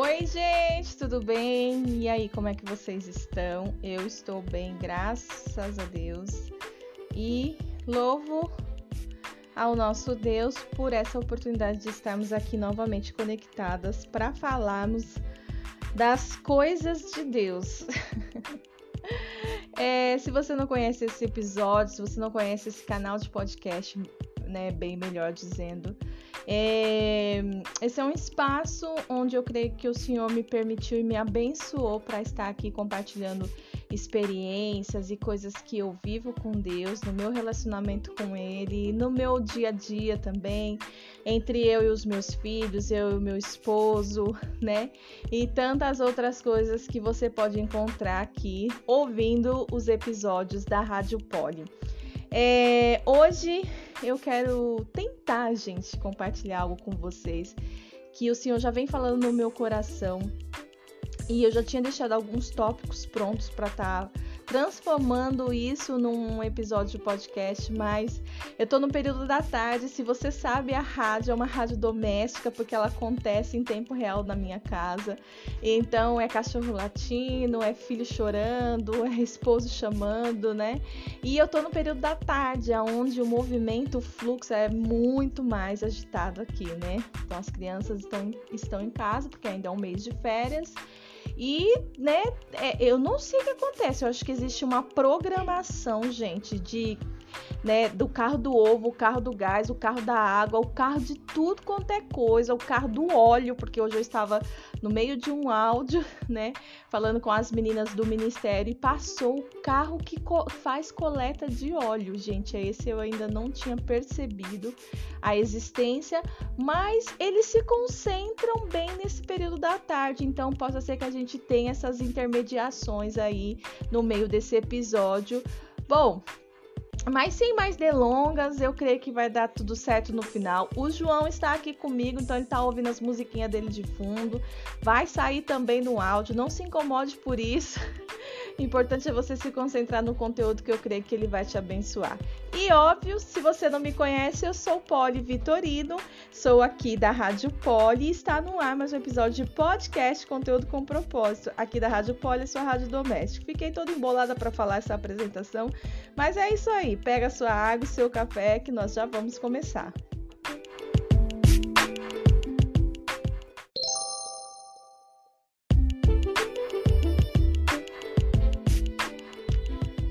Oi, gente, tudo bem? E aí, como é que vocês estão? Eu estou bem, graças a Deus. E louvo ao nosso Deus por essa oportunidade de estarmos aqui novamente conectadas para falarmos das coisas de Deus. é, se você não conhece esse episódio, se você não conhece esse canal de podcast, né, bem melhor dizendo, é, esse é um espaço onde eu creio que o Senhor me permitiu e me abençoou para estar aqui compartilhando experiências e coisas que eu vivo com Deus, no meu relacionamento com Ele, no meu dia a dia também, entre eu e os meus filhos, eu e o meu esposo, né? E tantas outras coisas que você pode encontrar aqui ouvindo os episódios da Rádio Poli. É, hoje eu quero tentar, gente, compartilhar algo com vocês que o Senhor já vem falando no meu coração. E eu já tinha deixado alguns tópicos prontos para estar tá transformando isso num episódio de podcast, mas eu tô no período da tarde. Se você sabe, a rádio é uma rádio doméstica porque ela acontece em tempo real na minha casa. Então é cachorro latindo, é filho chorando, é esposo chamando, né? E eu tô no período da tarde, onde o movimento, o fluxo é muito mais agitado aqui, né? Então as crianças estão, estão em casa porque ainda é um mês de férias. E, né, é, eu não sei o que acontece. Eu acho que existe uma programação, gente, de né, do carro do ovo, o carro do gás, o carro da água, o carro de tudo quanto é coisa, o carro do óleo, porque hoje eu estava no meio de um áudio, né, falando com as meninas do ministério e passou o carro que co faz coleta de óleo, gente. Esse eu ainda não tinha percebido a existência, mas eles se concentram bem nesse período da tarde, então possa ser que a gente tenha essas intermediações aí no meio desse episódio. Bom, mas sem mais delongas, eu creio que vai dar tudo certo no final. O João está aqui comigo, então ele está ouvindo as musiquinhas dele de fundo. Vai sair também no áudio, não se incomode por isso. Importante é você se concentrar no conteúdo que eu creio que ele vai te abençoar. E óbvio, se você não me conhece, eu sou Poli Vitorino, sou aqui da Rádio Poli e está no ar mais um episódio de podcast Conteúdo com Propósito, aqui da Rádio Poli, sua rádio doméstica. Fiquei toda embolada para falar essa apresentação, mas é isso aí. Pega sua água, seu café, que nós já vamos começar.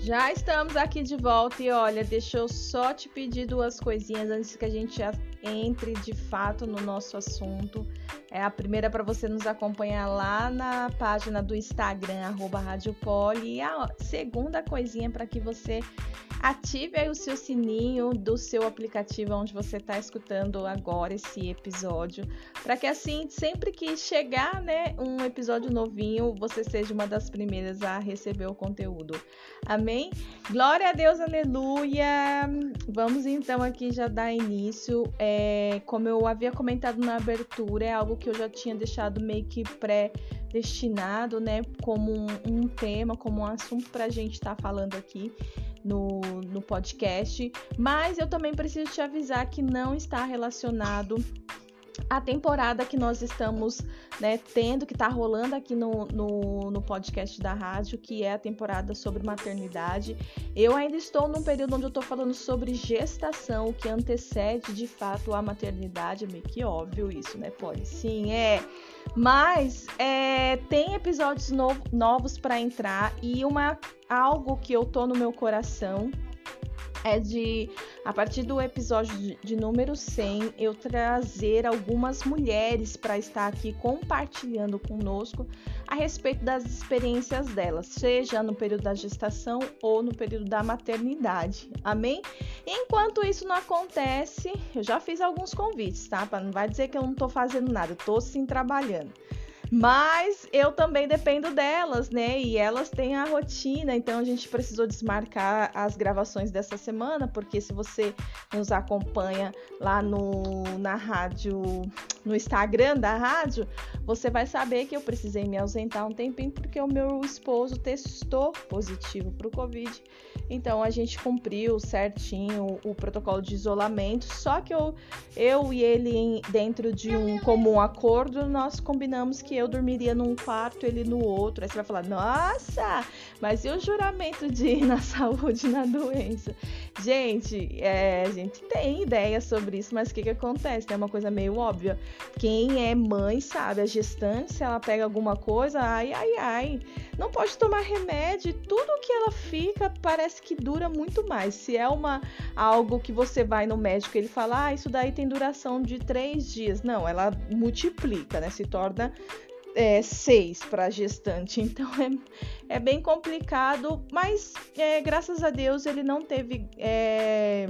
Já estamos aqui de volta e olha, deixa eu só te pedir duas coisinhas antes que a gente entre de fato no nosso assunto. É a primeira para você nos acompanhar lá na página do Instagram, arroba Rádio Poli. E a segunda coisinha para que você ative aí o seu sininho do seu aplicativo onde você está escutando agora esse episódio, para que assim, sempre que chegar, né, um episódio novinho, você seja uma das primeiras a receber o conteúdo. Amém? Glória a Deus, aleluia! Vamos então aqui já dar início. É, como eu havia comentado na abertura, é algo que eu já tinha deixado meio que pré-destinado, né, como um, um tema, como um assunto para a gente estar tá falando aqui no, no podcast, mas eu também preciso te avisar que não está relacionado a temporada que nós estamos né, tendo, que está rolando aqui no, no, no, podcast da rádio, que é a temporada sobre maternidade. Eu ainda estou num período onde eu estou falando sobre gestação, que antecede de fato a maternidade. Meio que óbvio isso, né, Pode? Sim, é. Mas é, tem episódios novos para entrar e uma algo que eu tô no meu coração é de, a partir do episódio de, número 100, eu trazer algumas mulheres para estar aqui compartilhando conosco a respeito das experiências delas, seja no período da gestação ou no período da maternidade. Amém? Enquanto isso não acontece, eu já fiz alguns convites, tá? Não vai dizer que eu não estou fazendo nada, tô sim trabalhando. Mas eu também dependo delas, né? E elas têm a rotina, então a gente precisou desmarcar as gravações dessa semana, porque se você nos acompanha lá no, na rádio, no Instagram da rádio, você vai saber que eu precisei me ausentar um tempinho porque o meu esposo testou positivo para o Covid. Então a gente cumpriu certinho o, protocolo de isolamento. Só que eu, eu e ele, dentro de um comum acordo, nós combinamos que eu dormiria num quarto, ele no outro. Aí você vai falar, nossa, mas e o juramento de ir na saúde na doença? Gente, é, a gente tem ideia sobre isso, mas o que, que acontece? É uma coisa meio óbvia. Quem é mãe sabe, a gestante, se ela pega alguma coisa, ai, ai, ai, não pode tomar remédio, tudo que ela fica parece que dura muito mais. Se é uma algo que você vai no médico ele fala, ah, isso daí tem duração de três dias. Não, ela multiplica, né? Se torna é, seis para gestante. Então é, é bem complicado, mas é, graças a Deus ele não teve é,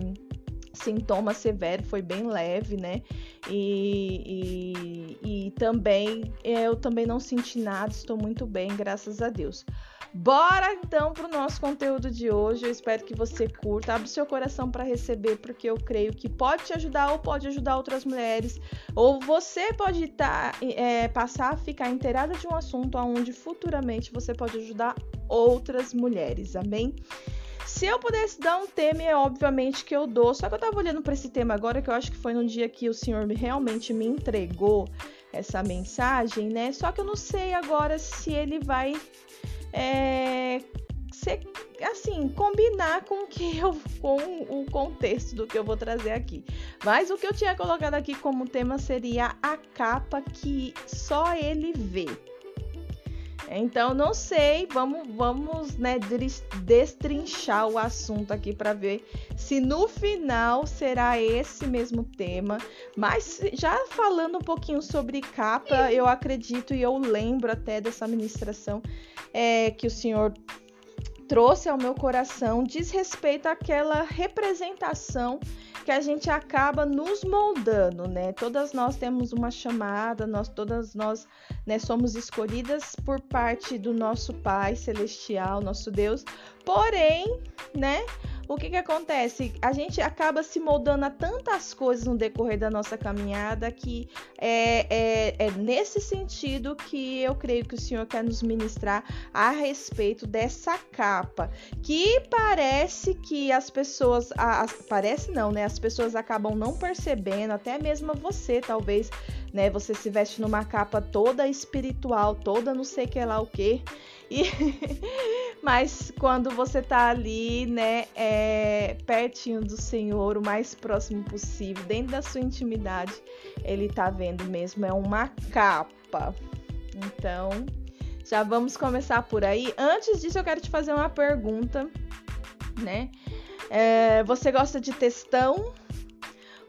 sintoma severo, foi bem leve, né? E, e, e também eu também não senti nada, estou muito bem, graças a Deus. Bora então para o nosso conteúdo de hoje. Eu espero que você curta, abre seu coração para receber, porque eu creio que pode te ajudar ou pode ajudar outras mulheres, ou você pode tá, é, passar a ficar inteirada de um assunto onde futuramente você pode ajudar outras mulheres. Amém? Se eu pudesse dar um tema, é obviamente que eu dou. Só que eu tava olhando para esse tema agora, que eu acho que foi no dia que o Senhor realmente me entregou essa mensagem, né? Só que eu não sei agora se ele vai é, ser, assim, combinar com que eu com o contexto do que eu vou trazer aqui. Mas o que eu tinha colocado aqui como tema seria a capa que só ele vê. Então, não sei, vamos, vamos né, destrinchar o assunto aqui para ver se no final será esse mesmo tema. Mas já falando um pouquinho sobre capa, eu acredito e eu lembro até dessa ministração é, que o Senhor trouxe ao meu coração diz respeito àquela representação que a gente acaba nos moldando, né? Todas nós temos uma chamada, nós todas nós né, somos escolhidas por parte do nosso Pai celestial, nosso Deus. Porém, né? O que, que acontece? A gente acaba se moldando a tantas coisas no decorrer da nossa caminhada que é, é, é, nesse sentido que eu creio que o Senhor quer nos ministrar a respeito dessa capa, que parece que as pessoas, as, parece não, né? As pessoas acabam não percebendo, até mesmo você, talvez, né? Você se veste numa capa toda espiritual, toda não sei que lá o que. E mas quando você tá ali, né, é, pertinho do Senhor, o mais próximo possível, dentro da sua intimidade, ele tá vendo mesmo, é uma capa. Então, já vamos começar por aí. Antes disso, eu quero te fazer uma pergunta, né? É, você gosta de textão?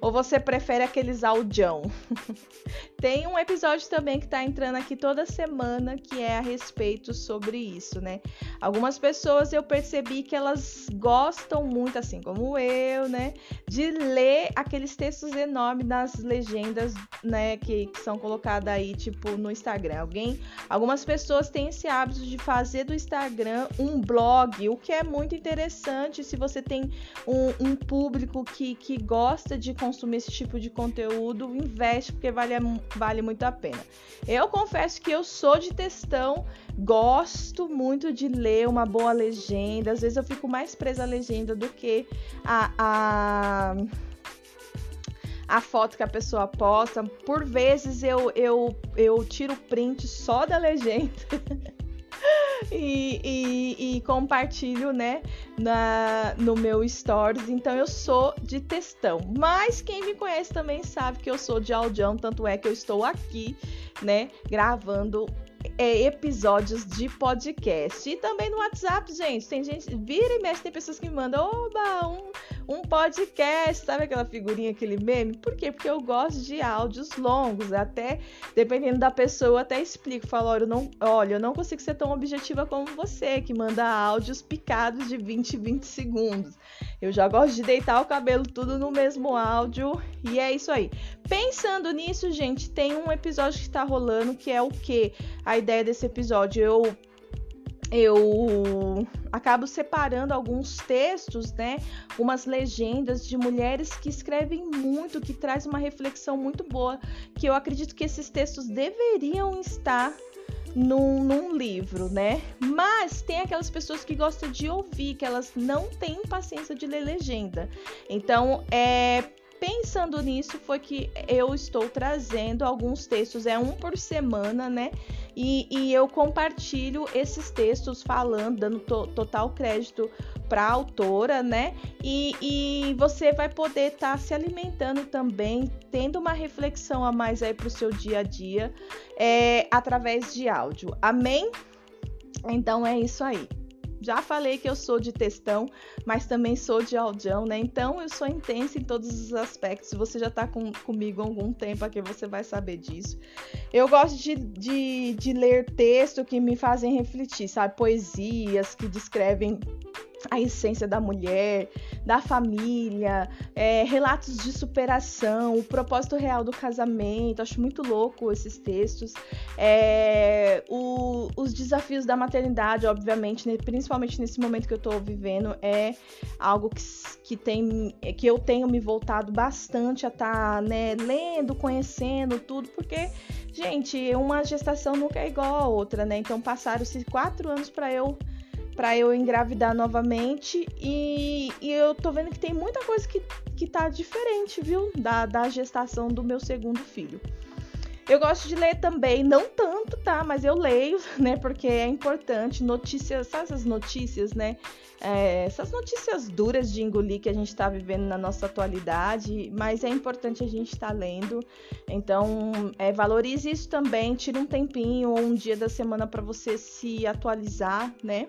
Ou você prefere aqueles audião? Tem um episódio também que tá entrando aqui toda semana que é a respeito sobre isso, né? Algumas pessoas eu percebi que elas gostam muito, assim como eu, né? De ler aqueles textos enormes das legendas, né? Que, que são colocadas aí, tipo, no Instagram. Alguém, algumas pessoas têm esse hábito de fazer do Instagram um blog, o que é muito interessante se você tem um, um público que, que gosta de consumir esse tipo de conteúdo, investe, porque vale, vale muito a pena. Eu confesso que eu sou de textão, gosto muito de ler uma boa legenda. Às vezes eu fico mais presa à legenda do que a, a a foto que a pessoa posta. Por vezes eu, eu, eu tiro print só da legenda. e, e, e, compartilho, né, na, no meu stories. Então eu sou de textão. Mas quem me conhece também sabe que eu sou de audião, tanto é que eu estou aqui, né, gravando é, episódios de podcast. E também no WhatsApp, gente. Tem gente, vira e mexe, tem pessoas que me mandam, oba, um um podcast, sabe aquela figurinha, aquele meme? Por quê? Porque eu gosto de áudios longos, até dependendo da pessoa, até explico, falo, olha, eu não, olha, eu não consigo ser tão objetiva como você, que manda áudios picados de 20, 20 segundos. Eu já gosto de deitar o cabelo tudo no mesmo áudio e é isso aí. Pensando nisso, gente, tem um episódio que tá rolando que é o que? A ideia desse episódio, eu eu acabo separando alguns textos, né, umas legendas de mulheres que escrevem muito, que traz uma reflexão muito boa, que eu acredito que esses textos deveriam estar num, num, livro, né? Mas tem aquelas pessoas que gostam de ouvir, que elas não têm paciência de ler legenda. Então, é, pensando nisso, foi que eu estou trazendo alguns textos, é um por semana, né? E, e eu compartilho esses textos falando, dando to, total crédito para a autora, né? E, e, você vai poder estar tá se alimentando também, tendo uma reflexão a mais aí para o seu dia a dia, é, através de áudio. Amém? Então é isso aí. Já falei que eu sou de textão, mas também sou de audião, né? Então eu sou intensa em todos os aspectos. Se você já tá com, comigo há algum tempo aqui, você vai saber disso. Eu gosto de, de, de ler texto que me fazem refletir, sabe? Poesias que descrevem a essência da mulher, da família, é, relatos de superação, o propósito real do casamento. Acho muito louco esses textos. É, o, os desafios da maternidade, obviamente, né, principalmente nesse momento que eu estou vivendo, é algo que, que, tem, que eu tenho me voltado bastante a estar tá, né, lendo, conhecendo tudo, porque, gente, uma gestação nunca é igual a outra, né? Então passaram-se quatro anos para eu para eu engravidar novamente e, e, eu tô vendo que tem muita coisa que, que tá diferente, viu? Da, da gestação do meu segundo filho. Eu gosto de ler também, não tanto, tá? Mas eu leio, né? Porque é importante. Notícias, sabe essas notícias, né? É, essas notícias duras de engolir que a gente está vivendo na nossa atualidade, mas é importante a gente estar tá lendo. Então, é, valorize isso também, tire um tempinho ou um dia da semana para você se atualizar, né?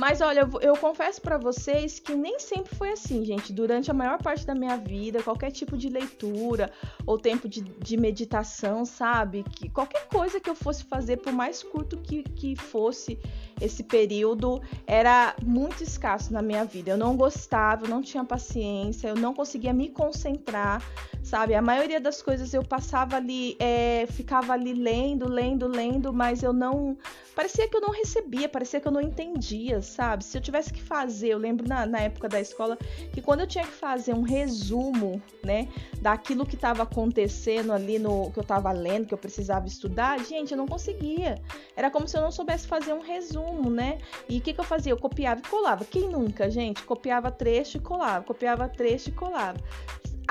Mas olha, eu, confesso para vocês que nem sempre foi assim, gente. Durante a maior parte da minha vida, qualquer tipo de leitura ou tempo de, de meditação, sabe? Que qualquer coisa que eu fosse fazer, por mais curto que, que fosse esse período, era muito escasso na minha vida. Eu não gostava, eu não tinha paciência, eu não conseguia me concentrar, sabe? A maioria das coisas eu passava ali, é, ficava ali lendo, lendo, lendo, mas eu não. Parecia que eu não recebia, parecia que eu não entendia, sabe? Se eu tivesse que fazer, eu lembro na, na época da escola que quando eu tinha que fazer um resumo, né, daquilo que estava acontecendo ali no que eu estava lendo, que eu precisava estudar, gente, eu não conseguia. Era como se eu não soubesse fazer um resumo, né? E o que, que eu fazia? Eu copiava e colava. Quem nunca, gente? Copiava trecho e colava, copiava trecho e colava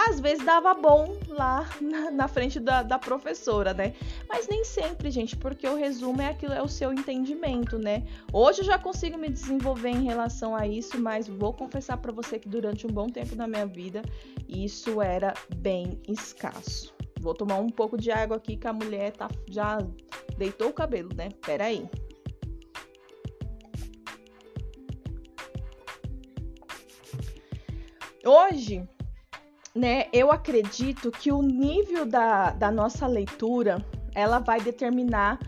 às vezes dava bom lá na, na frente da, da, professora, né? Mas nem sempre, gente, porque o resumo é aquilo, é o seu entendimento, né? Hoje eu já consigo me desenvolver em relação a isso, mas vou confessar para você que durante um bom tempo da minha vida isso era bem escasso. Vou tomar um pouco de água aqui que a mulher tá, já deitou o cabelo, né? Pera aí. Hoje né, eu acredito que o nível da, da nossa leitura ela vai determinar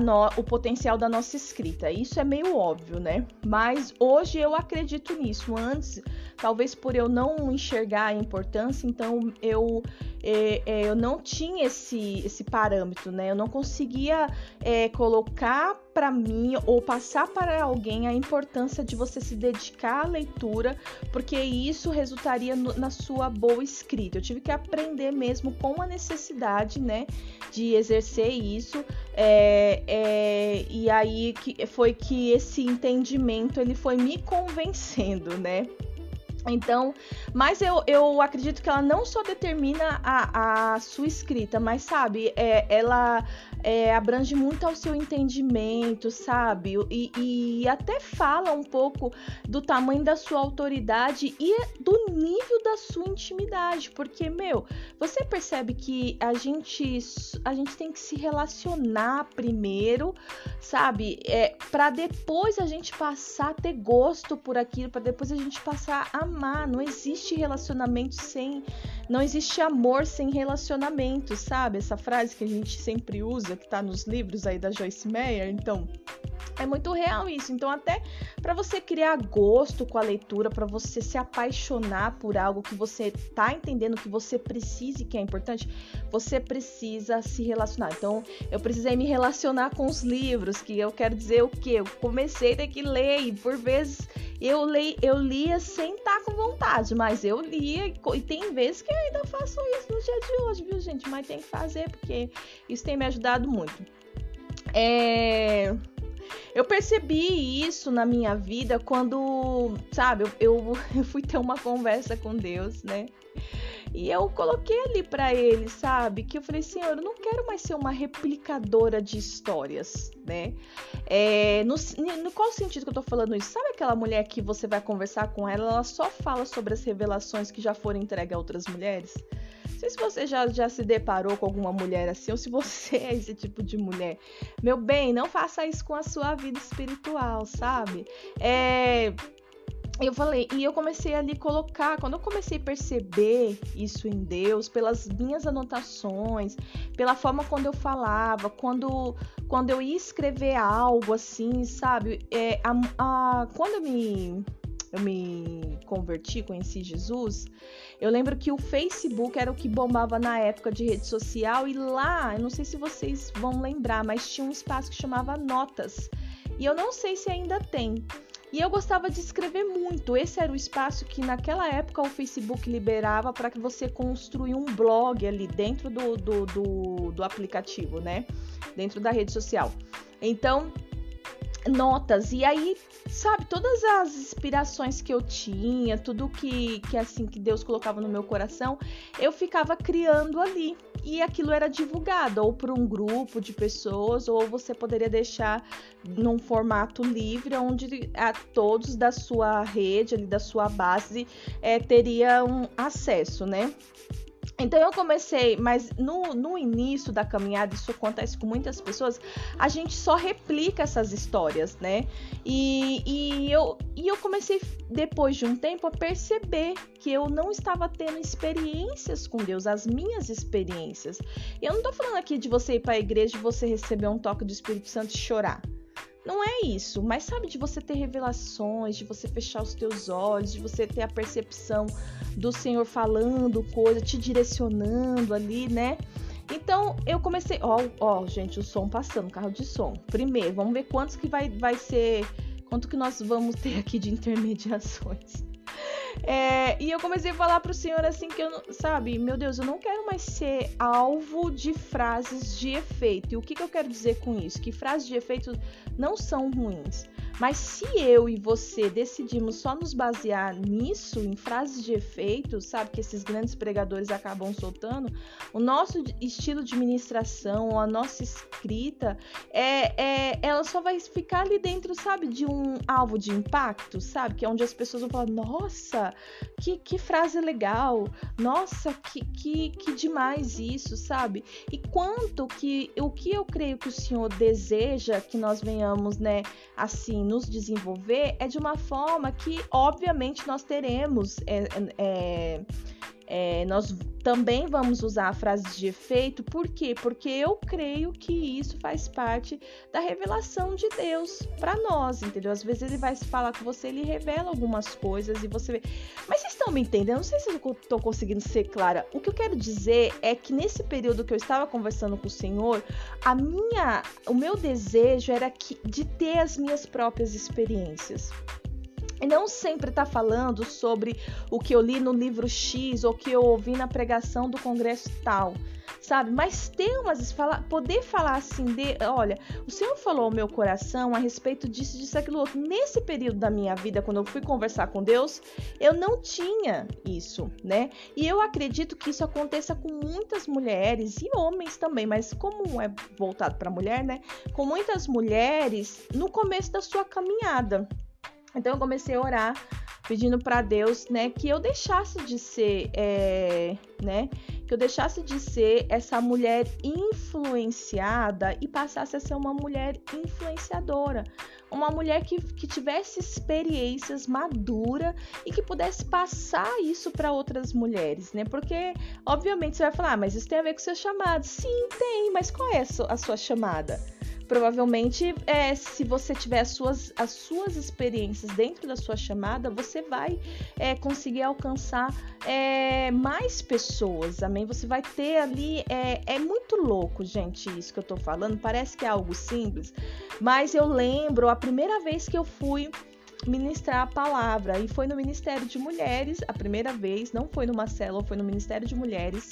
no, o potencial da nossa escrita. Isso é meio óbvio, né? Mas hoje eu acredito nisso. Antes, talvez por eu não enxergar a importância, então eu é, é, eu não tinha esse, esse parâmetro, né? Eu não conseguia é, colocar para mim ou passar para alguém a importância de você se dedicar à leitura, porque isso resultaria no, na sua boa escrita. Eu tive que aprender mesmo com a necessidade, né, de exercer isso. É, é, e aí que foi que esse entendimento ele foi me convencendo, né? Então, mas eu, eu acredito que ela não só determina a, a sua escrita, mas sabe, é, ela é, abrange muito ao seu entendimento, sabe? E, e, até fala um pouco do tamanho da sua autoridade e do nível da sua intimidade, porque, meu, você percebe que a gente, a gente tem que se relacionar primeiro, sabe? É, para depois a gente passar a ter gosto por aquilo, para depois a gente passar a amar. Não existe relacionamento sem. Não existe amor sem relacionamento, sabe? Essa frase que a gente sempre usa, que tá nos livros aí da Joyce Meyer. Então, É muito real isso. Então, até para você criar gosto com a leitura, para você se apaixonar por algo que você tá entendendo que você precisa e que é importante, você precisa se relacionar. Então, eu precisei me relacionar com os livros, que eu quero dizer o quê? Eu comecei a ter que ler e por vezes eu, li, eu lia sem estar tá com vontade, mas eu lia e tem vezes que eu ainda faço isso no dia de hoje, viu, gente? Mas tem que fazer porque isso tem me ajudado muito. É... Eu percebi isso na minha vida quando, sabe, eu, eu fui ter uma conversa com Deus, né? E eu coloquei ali para ele, sabe? Que eu falei, Senhor, eu não quero mais ser uma replicadora de histórias, né? É, no, no qual sentido que eu tô falando isso? Sabe aquela mulher que você vai conversar com ela, ela só fala sobre as revelações que já foram entregues a outras mulheres? sei se você já, já se deparou com alguma mulher assim, ou se você é esse tipo de mulher. Meu bem, não faça isso com a sua vida espiritual, sabe? É eu falei, e eu comecei ali colocar, quando eu comecei a perceber isso em Deus, pelas minhas anotações, pela forma quando eu falava, quando, quando eu ia escrever algo assim, sabe? É, a, a, quando eu me, eu me converti, conheci Jesus, eu lembro que o Facebook era o que bombava na época de rede social e lá, eu não sei se vocês vão lembrar, mas tinha um espaço que chamava Notas. E eu não sei se ainda tem. E eu gostava de escrever muito. Esse era o espaço que naquela época o Facebook liberava para que você construir um blog ali dentro do, do, do, do aplicativo, né? Dentro da rede social. Então, notas e aí sabe todas as inspirações que eu tinha tudo que que assim que Deus colocava no meu coração eu ficava criando ali e aquilo era divulgado ou por um grupo de pessoas ou você poderia deixar num formato livre onde a todos da sua rede ali da sua base é, teriam acesso né então eu comecei, mas no, no início da caminhada, isso acontece com muitas pessoas, a gente só replica essas histórias, né? E, e, eu, e eu comecei, depois de um tempo, a perceber que eu não estava tendo experiências com Deus, as minhas experiências. Eu não tô falando aqui de você ir para a igreja e você receber um toque do Espírito Santo e chorar. Não é isso, mas sabe de você ter revelações, de você fechar os teus olhos, de você ter a percepção do Senhor falando coisa, te direcionando ali, né? Então eu comecei, ó, ó, gente, o som passando, carro de som. Primeiro, vamos ver quantos que vai, vai ser, quanto que nós vamos ter aqui de intermediações. É, e eu comecei a falar pro senhor assim que eu, sabe, meu Deus, eu não quero mais ser alvo de frases de efeito. E o que, que eu quero dizer com isso? Que frases de efeito não são ruins. Mas se eu e você decidimos só nos basear nisso, em frases de efeito, sabe, que esses grandes pregadores acabam soltando, o nosso estilo de ministração, a nossa escrita, é, é, ela só vai ficar ali dentro, sabe, de um alvo de impacto, sabe, que é onde as pessoas vão falar, nossa, que, que frase legal, nossa, que, que, que demais isso, sabe? E quanto que o que eu creio que o Senhor deseja que nós venhamos, né, assim, nos desenvolver é de uma forma que, obviamente, nós teremos. É, é, é, nós também vamos usar frases de efeito, por quê? Porque eu creio que isso faz parte da revelação de Deus para nós, entendeu? Às vezes ele vai falar com você, ele revela algumas coisas e você vê. Mas vocês estão me entendendo? Não sei se eu estou conseguindo ser clara. O que eu quero dizer é que nesse período que eu estava conversando com o Senhor, a minha, o meu desejo era que, de ter as minhas próprias experiências. Não sempre tá falando sobre o que eu li no livro X ou que eu ouvi na pregação do congresso tal, sabe? Mas ter umas fala, poder falar assim de, olha, o Senhor falou ao meu coração a respeito disso, disso, aquilo outro. Nesse período da minha vida, quando eu fui conversar com Deus, eu não tinha isso, né? E eu acredito que isso aconteça com muitas mulheres e homens também, mas como é voltado para mulher, né? Com muitas mulheres no começo da sua caminhada. Então eu comecei a orar pedindo para Deus, né, que eu deixasse de ser, é, né, que eu deixasse de ser essa mulher influenciada e passasse a ser uma mulher influenciadora, uma mulher que, que tivesse experiências madura e que pudesse passar isso para outras mulheres, né? Porque, obviamente, você vai falar, ah, mas isso tem a ver com seu chamado. Sim, tem, mas qual é a sua chamada? Provavelmente, é, se você tiver as suas, as suas experiências dentro da sua chamada, você vai é, conseguir alcançar é, mais pessoas, amém? Você vai ter ali. É, é muito louco, gente, isso que eu tô falando. Parece que é algo simples, mas eu lembro a primeira vez que eu fui ministrar a palavra e foi no Ministério de Mulheres, a primeira vez, não foi numa célula, foi no Ministério de Mulheres.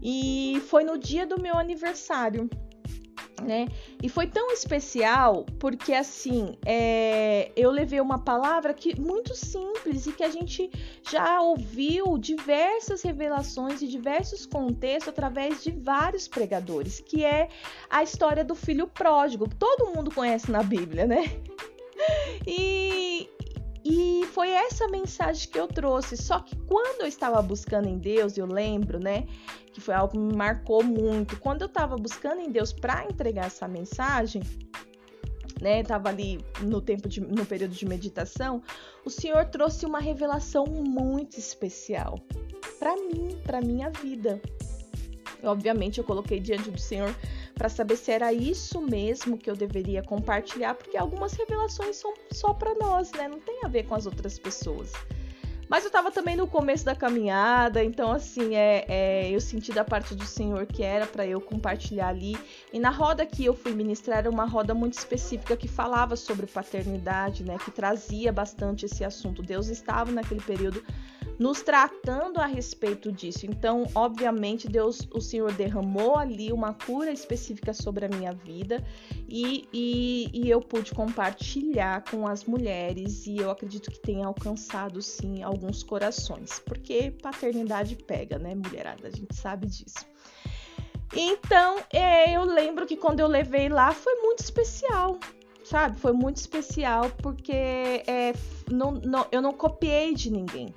E foi no dia do meu aniversário né? E foi tão especial porque assim é, eu levei uma palavra que muito simples e que a gente já ouviu diversas revelações e diversos contextos através de vários pregadores, que é a história do filho pródigo. Todo mundo conhece na Bíblia, né? E, e foi essa mensagem que eu trouxe. Só que quando eu estava buscando em Deus, eu lembro, né, que foi algo que me marcou muito. Quando eu estava buscando em Deus para entregar essa mensagem, né, tava ali no tempo de, no período de meditação, o Senhor trouxe uma revelação muito especial para mim, para minha vida. obviamente eu coloquei diante do Senhor para saber se era isso mesmo que eu deveria compartilhar, porque algumas revelações são só para nós, né? Não tem a ver com as outras pessoas. Mas eu estava também no começo da caminhada, então assim, é, é eu senti da parte do Senhor que era para eu compartilhar ali. E na roda que eu fui ministrar era uma roda muito específica que falava sobre paternidade, né? Que trazia bastante esse assunto. Deus estava naquele período nos tratando a respeito disso. Então, obviamente, Deus, o Senhor derramou ali uma cura específica sobre a minha vida e, e, e, eu pude compartilhar com as mulheres e eu acredito que tenha alcançado sim alguns corações, porque paternidade pega, né, mulherada? A gente sabe disso. Então, é, eu lembro que quando eu levei lá foi muito especial, sabe? Foi muito especial porque é, não, não, eu não copiei de ninguém.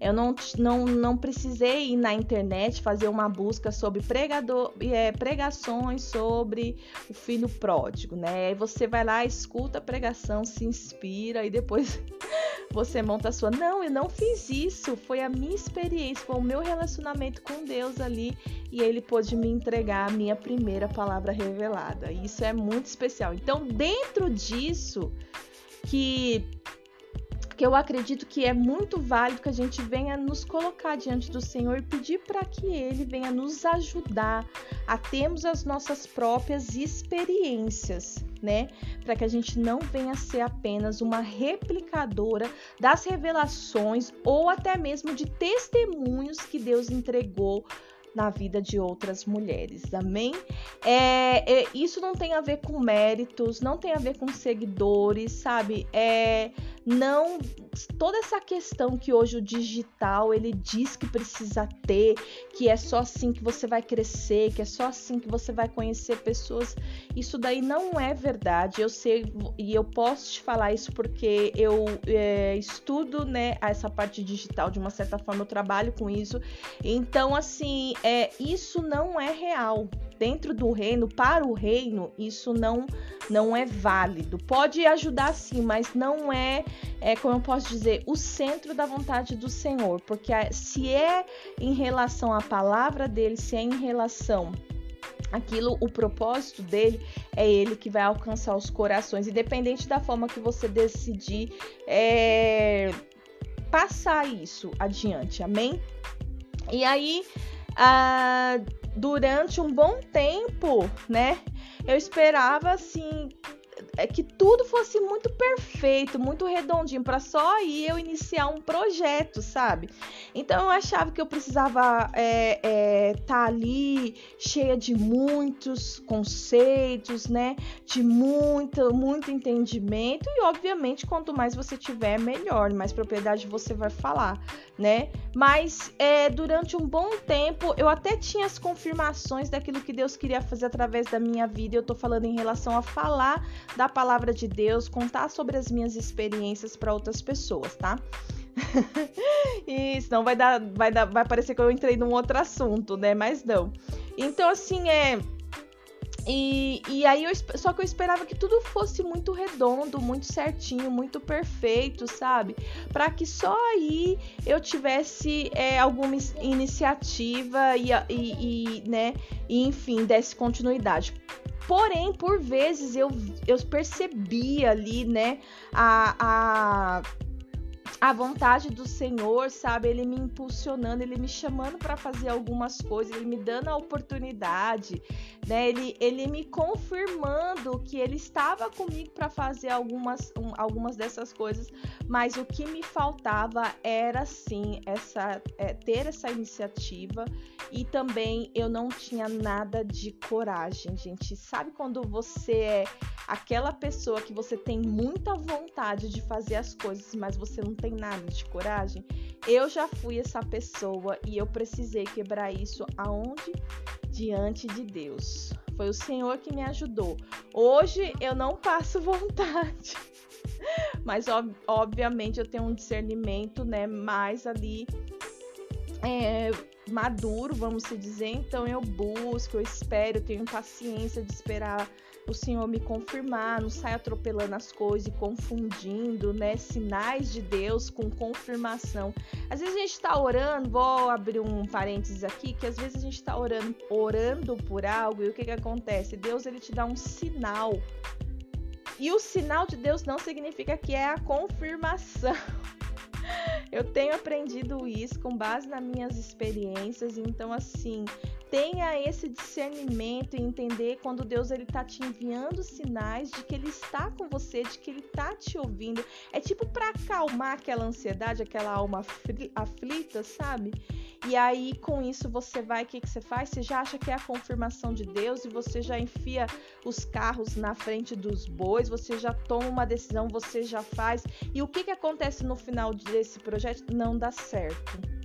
Eu não, não, não precisei ir na internet fazer uma busca sobre pregador, é, pregações sobre o filho pródigo, né? Aí você vai lá, escuta a pregação, se inspira e depois você monta a sua. Não, eu não fiz isso. Foi a minha experiência, foi o meu relacionamento com Deus ali e ele pôde me entregar a minha primeira palavra revelada. Isso é muito especial. Então, dentro disso, que que eu acredito que é muito válido que a gente venha nos colocar diante do Senhor e pedir para que Ele venha nos ajudar a termos as nossas próprias experiências, né? Para que a gente não venha ser apenas uma replicadora das revelações ou até mesmo de testemunhos que Deus entregou na vida de outras mulheres, amém? É, é, isso não tem a ver com méritos, não tem a ver com seguidores, sabe? É, não toda essa questão que hoje o digital ele diz que precisa ter, que é só assim que você vai crescer, que é só assim que você vai conhecer pessoas, isso daí não é verdade. Eu sei e eu posso te falar isso porque eu é, estudo, né, essa parte digital de uma certa forma, eu trabalho com isso. Então, assim, é isso não é real dentro do reino, para o reino, isso não não é válido. Pode ajudar sim, mas não é, é como eu posso dizer, o centro da vontade do Senhor, porque se é em relação à palavra dele, se é em relação aquilo, o propósito dele é ele que vai alcançar os corações, independente da forma que você decidir é, passar isso adiante, amém? E aí, ah, durante um bom tempo, né? Eu esperava assim é que tudo fosse muito perfeito, muito redondinho, para só aí eu iniciar um projeto, sabe? Então eu achava que eu precisava estar é, é, tá ali cheia de muitos conceitos, né? De muito, muito entendimento, e obviamente, quanto mais você tiver, melhor, mais propriedade você vai falar, né? Mas é, durante um bom tempo eu até tinha as confirmações daquilo que Deus queria fazer através da minha vida. Eu tô falando em relação a falar da palavra de Deus, contar sobre as minhas experiências para outras pessoas, tá? e senão vai dar, vai dar, vai parecer que eu entrei num outro assunto, né? Mas não. Então, assim, é. E, e aí, eu, só que eu esperava que tudo fosse muito redondo, muito certinho, muito perfeito, sabe? Para que só aí eu tivesse é, alguma iniciativa e, e, e, né? E, enfim, desse continuidade. Porém, por vezes eu, eu percebi ali, né, a, a a vontade do Senhor, sabe? Ele me impulsionando, ele me chamando para fazer algumas coisas, ele me dando a oportunidade, né? Ele, ele me confirmando que ele estava comigo para fazer algumas, um, algumas dessas coisas, mas o que me faltava era sim essa é, ter essa iniciativa e também eu não tinha nada de coragem, gente. Sabe quando você é aquela pessoa que você tem muita vontade de fazer as coisas, mas você não tem nada de coragem? Eu já fui essa pessoa e eu precisei quebrar isso aonde? Diante de Deus. Foi o Senhor que me ajudou. Hoje eu não passo vontade. Mas ob obviamente eu tenho um discernimento, né, mais ali é, maduro, vamos se dizer. Então eu busco, eu espero, eu tenho paciência de esperar o Senhor me confirmar, não sai atropelando as coisas e confundindo, né? Sinais de Deus com confirmação. Às vezes a gente está orando, vou abrir um parênteses aqui, que às vezes a gente está orando, orando por algo e o que que acontece? Deus ele te dá um sinal. E o sinal de Deus não significa que é a confirmação. Eu tenho aprendido isso com base nas minhas experiências, então assim, tenha esse discernimento e entender quando Deus ele tá te enviando sinais de que ele está com você, de que ele tá te ouvindo. É tipo para acalmar aquela ansiedade, aquela alma aflita, sabe? E aí com isso você vai, o que, que você faz? Você já acha que é a confirmação de Deus e você já enfia os carros na frente dos bois, você já toma uma decisão, você já faz. E o que, que acontece no final desse projeto? Não dá certo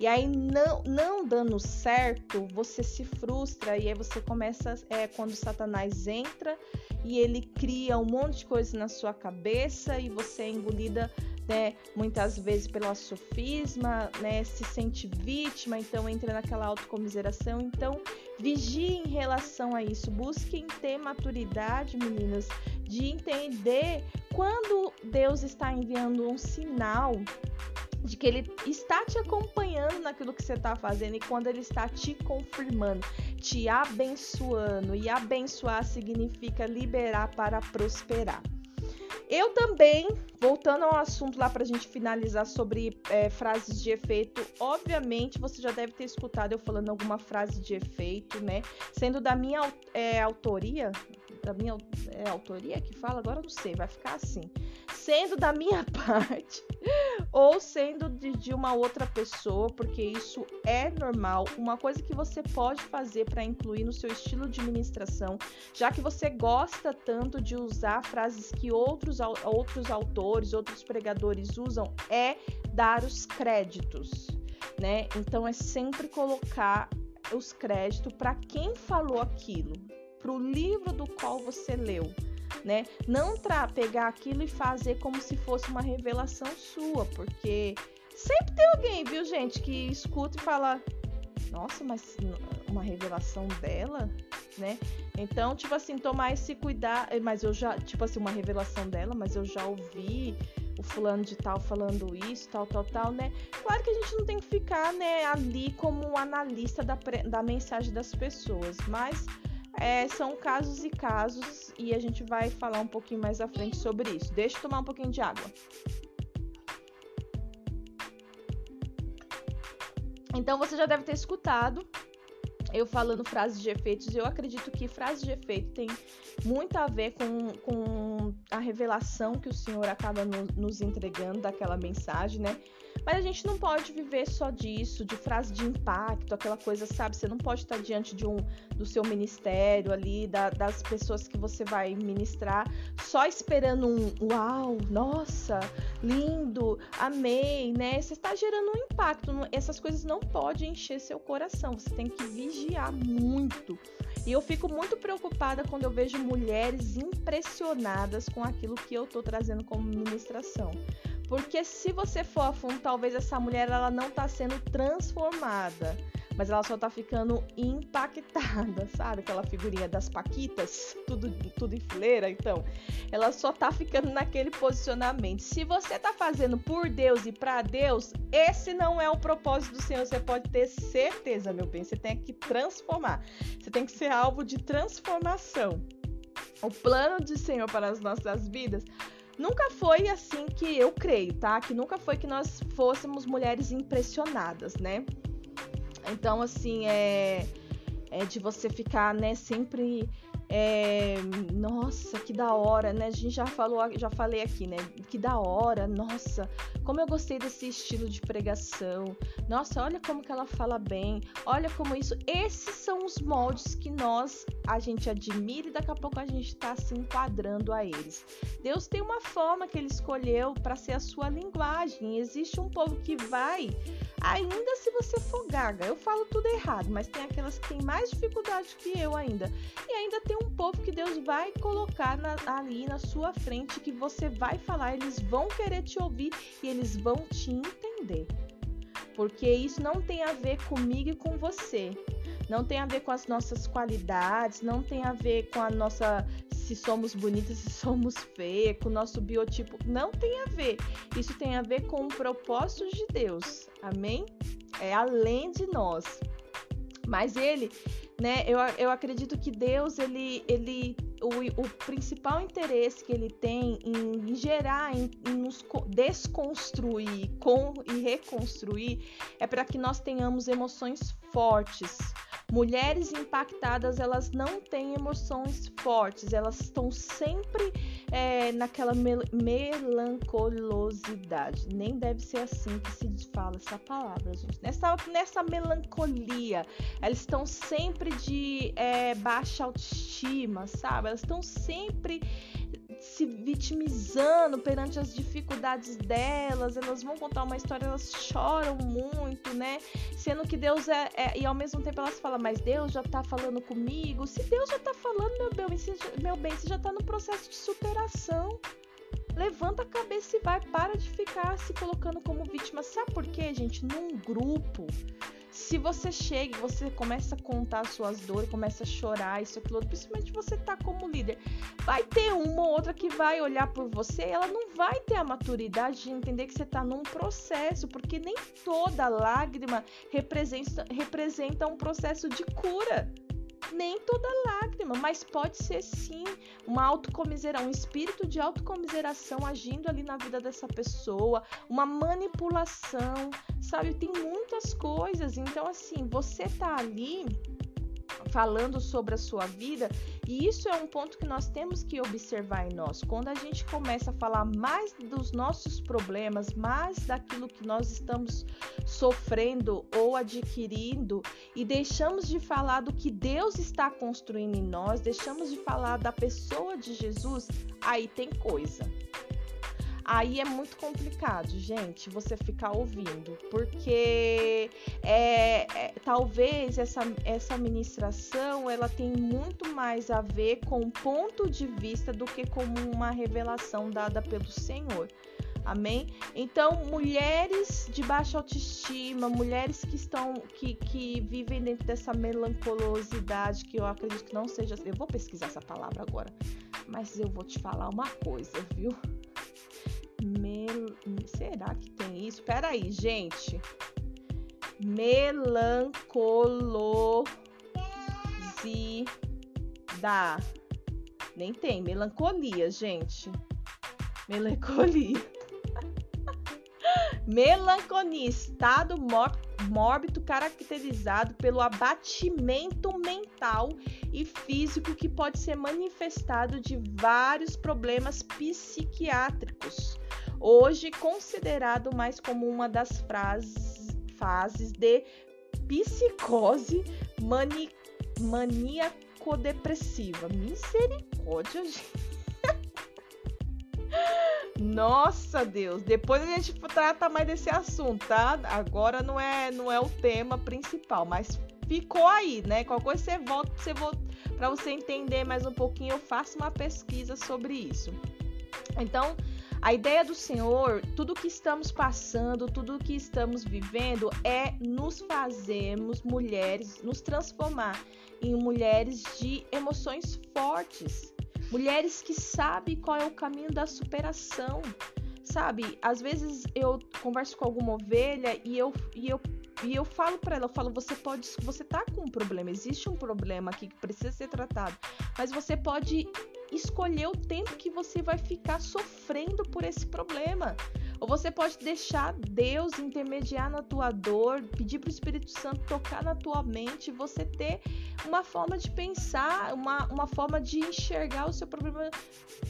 e aí, não, não dando certo, você se frustra e aí você começa, é quando Satanás entra e ele cria um monte de coisas na sua cabeça e você é engolida né, muitas vezes pelo sofisma, né, se sente vítima, então entra naquela autocomiseração. Então, vigie em relação a isso. Busquem ter maturidade, meninas, de entender quando Deus está enviando um sinal de que ele está te acompanhando naquilo que você está fazendo e quando ele está te confirmando, te abençoando. E abençoar significa liberar para prosperar. Eu também, voltando ao assunto lá para a gente finalizar sobre é, frases de efeito, obviamente você já deve ter escutado eu falando alguma frase de efeito, né? Sendo da minha é, autoria, da minha é, autoria que fala, agora não sei, vai ficar assim. Sendo da minha parte ou sendo de, de uma outra pessoa, porque isso é normal. Uma coisa que você pode fazer para incluir no seu estilo de ministração, já que você gosta tanto de usar frases que outros, outros autores, outros pregadores usam, é dar os créditos, né? Então é sempre colocar os créditos para quem falou aquilo para o livro do qual você leu. Né? Não pegar aquilo e fazer como se fosse uma revelação sua, porque sempre tem alguém, viu, gente, que escuta e fala: Nossa, mas uma revelação dela, né? Então, tipo assim, tomar esse cuidado, eh, mas eu já, tipo assim, uma revelação dela, mas eu já ouvi o fulano de tal falando isso, tal, tal, tal, né? Claro que a gente não tem que ficar, né, ali como analista da, da mensagem das pessoas, mas é, são casos e casos e a gente vai falar um pouquinho mais à frente sobre isso. Deixa eu tomar um pouquinho de água. Então você já deve ter escutado eu falando frases de efeitos. Eu acredito que frases de efeito tem muito a ver com, com a revelação que o Senhor acaba no, nos entregando daquela mensagem, né? Mas a gente não pode viver só disso, de frase de impacto, aquela coisa, sabe? Você não pode estar diante de um do seu ministério ali, da, das pessoas que você vai ministrar, só esperando um uau, nossa, lindo, amei, né? Você está gerando um impacto. Essas coisas não podem encher seu coração. Você tem que vigiar muito. E eu fico muito preocupada quando eu vejo mulheres impressionadas com aquilo que eu estou trazendo como ministração. Porque se você for a fundo, talvez essa mulher ela não está sendo transformada. mas ela só tá ficando impactada, sabe? Aquela figurinha das paquitas, tudo, tudo em fileira, então. Ela só tá ficando naquele posicionamento. Se você tá fazendo por Deus e para Deus, esse não é o propósito do Senhor, você pode ter certeza, meu bem. Você tem que transformar. Você tem que ser alvo de transformação. O plano do Senhor para as nossas vidas nunca foi assim que eu creio, tá? Que nunca foi que nós fôssemos mulheres impressionadas, né? Então, assim, é, é de você ficar, né, sempre é, nossa, que da hora, né? A gente já falou, já falei aqui, né? Que da hora, nossa, como eu gostei desse estilo de pregação. Nossa, olha como que ela fala bem. Olha como isso. Esses são os moldes que nós a gente admira e daqui a pouco a gente está se enquadrando a eles. Deus tem uma forma que ele escolheu para ser a sua linguagem. Existe um povo que vai ainda se você for gaga. Eu falo tudo errado, mas tem aquelas que têm mais dificuldade que eu ainda. E ainda tem um povo que Deus vai colocar na, ali na sua frente que você vai falar, eles vão querer te ouvir e eles vão te entender. Porque isso não tem a ver comigo e com você. Não tem a ver com as nossas qualidades, não tem a ver com a nossa se somos bonitas, se somos feias, com o nosso biotipo. Não tem a ver. Isso tem a ver com o propósito de Deus. Amém? É além de nós. Mas ele né? Eu, eu acredito que Deus, ele, ele o, o principal interesse que ele tem em, gerar, em, em, nos desconstruir com, e reconstruir, é para que nós tenhamos emoções fortes. Mulheres impactadas, elas não têm emoções fortes, elas estão sempre é, naquela mel melancolosidade. Nem deve ser assim que se fala essa palavra, gente. Nessa, nessa melancolia, elas estão sempre de é, baixa autoestima, sabe? Elas estão sempre se vitimizando perante as dificuldades delas, elas vão contar uma história, elas choram muito, né? Sendo que Deus é, é, e ao mesmo tempo elas falam, mas Deus já tá falando comigo. Se Deus já tá falando, meu bem, você, meu bem, você já tá no processo de superação. Levanta a cabeça e vai, para de ficar se colocando como vítima. Sabe por quê, gente? Num grupo, se você chega e você começa a contar suas dores, começa a chorar, isso, aquilo, principalmente você tá como líder, vai ter uma ou outra que vai olhar por você e ela não vai ter a maturidade de entender que você tá num processo, porque nem toda lágrima representa, representa um processo de cura nem toda lágrima, mas pode ser sim uma autocomiseração, um espírito de autocomiseração agindo ali na vida dessa pessoa, uma manipulação, sabe? Tem muitas coisas. Então, assim, você tá ali falando sobre a sua vida, e isso é um ponto que nós temos que observar em nós. Quando a gente começa a falar mais dos nossos problemas, mais daquilo que nós estamos sofrendo ou adquirindo, e deixamos de falar do que Deus está construindo em nós, deixamos de falar da pessoa de Jesus, aí tem coisa. Aí é muito complicado, gente, você ficar ouvindo, porque é, é, talvez essa, essa ministração ela tem muito mais a ver com o ponto de vista do que como uma revelação dada pelo Senhor. Amém? Então, mulheres de baixa autoestima, mulheres que estão que, que vivem dentro dessa melancolosidade, que eu acredito que não seja, eu vou pesquisar essa palavra agora, mas eu vou te falar uma coisa, viu? Mel... Será que tem isso? Pera aí, gente. Melancolosidade. Nem tem. Melancolia, gente. Melancolia. Melancolia, estado mórbido caracterizado pelo abatimento mental e físico que pode ser manifestado de vários problemas psiquiátricos hoje considerado mais como uma das frases, fases de psicose mani, maníaco-depressiva. Misericórdia, gente. Nossa Deus, depois a gente trata mais desse assunto, tá? Agora não é, não é o tema principal, mas ficou aí, né? Qualquer coisa você volta, você volta para você entender mais um pouquinho, eu faço uma pesquisa sobre isso. Então, A ideia do Senhor, tudo que estamos passando, tudo que estamos vivendo é nos fazermos mulheres, nos transformar em mulheres de emoções fortes, mulheres que sabem qual é o caminho da superação. Sabe, às vezes eu converso com alguma ovelha e eu, e eu e eu falo para ela, eu falo, você pode, você tá com um problema, existe um problema aqui que precisa ser tratado, mas você pode escolher o tempo que você vai ficar sofrendo por esse problema. Ou você pode deixar Deus intermediar na tua dor, pedir para o Espírito Santo tocar na tua mente, você ter uma forma de pensar, uma, uma forma de enxergar o seu problema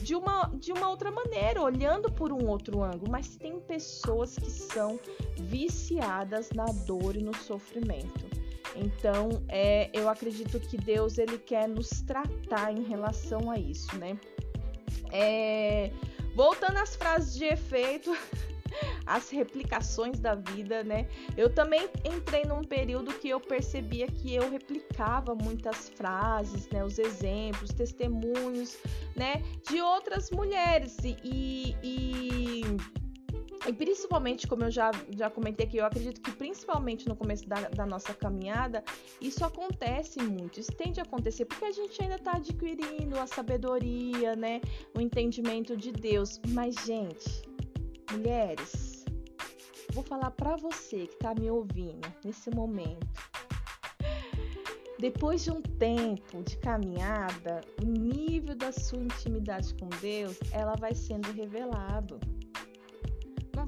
de uma, de uma outra maneira, olhando por um outro ângulo. Mas tem pessoas que são viciadas na dor e no sofrimento. Então, é, eu acredito que Deus ele quer nos tratar em relação a isso, né? É, voltando às frases de efeito, as replicações da vida, né? Eu também entrei num período que eu percebia que eu replicava muitas frases, né? Os exemplos, testemunhos, né? De outras mulheres e, e e principalmente, como eu já, já comentei aqui, eu acredito que principalmente no começo da, da nossa caminhada, isso acontece muito. Isso tende a acontecer porque a gente ainda está adquirindo a sabedoria, né? O entendimento de Deus. Mas, gente, mulheres, vou falar para você que está me ouvindo nesse momento. Depois de um tempo de caminhada, o nível da sua intimidade com Deus, ela vai sendo revelado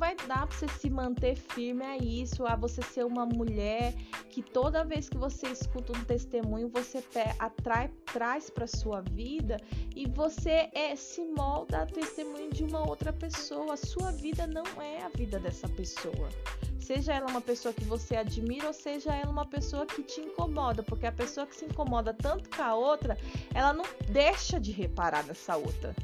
vai dar para você se manter firme a isso, a você ser uma mulher que toda vez que você escuta um testemunho, você atrai, traz para sua vida e você é, se molda a testemunho de uma outra pessoa. A sua vida não é a vida dessa pessoa. Seja ela uma pessoa que você admira ou seja ela uma pessoa que te incomoda, porque a pessoa que se incomoda tanto com a outra, ela não deixa de reparar nessa outra.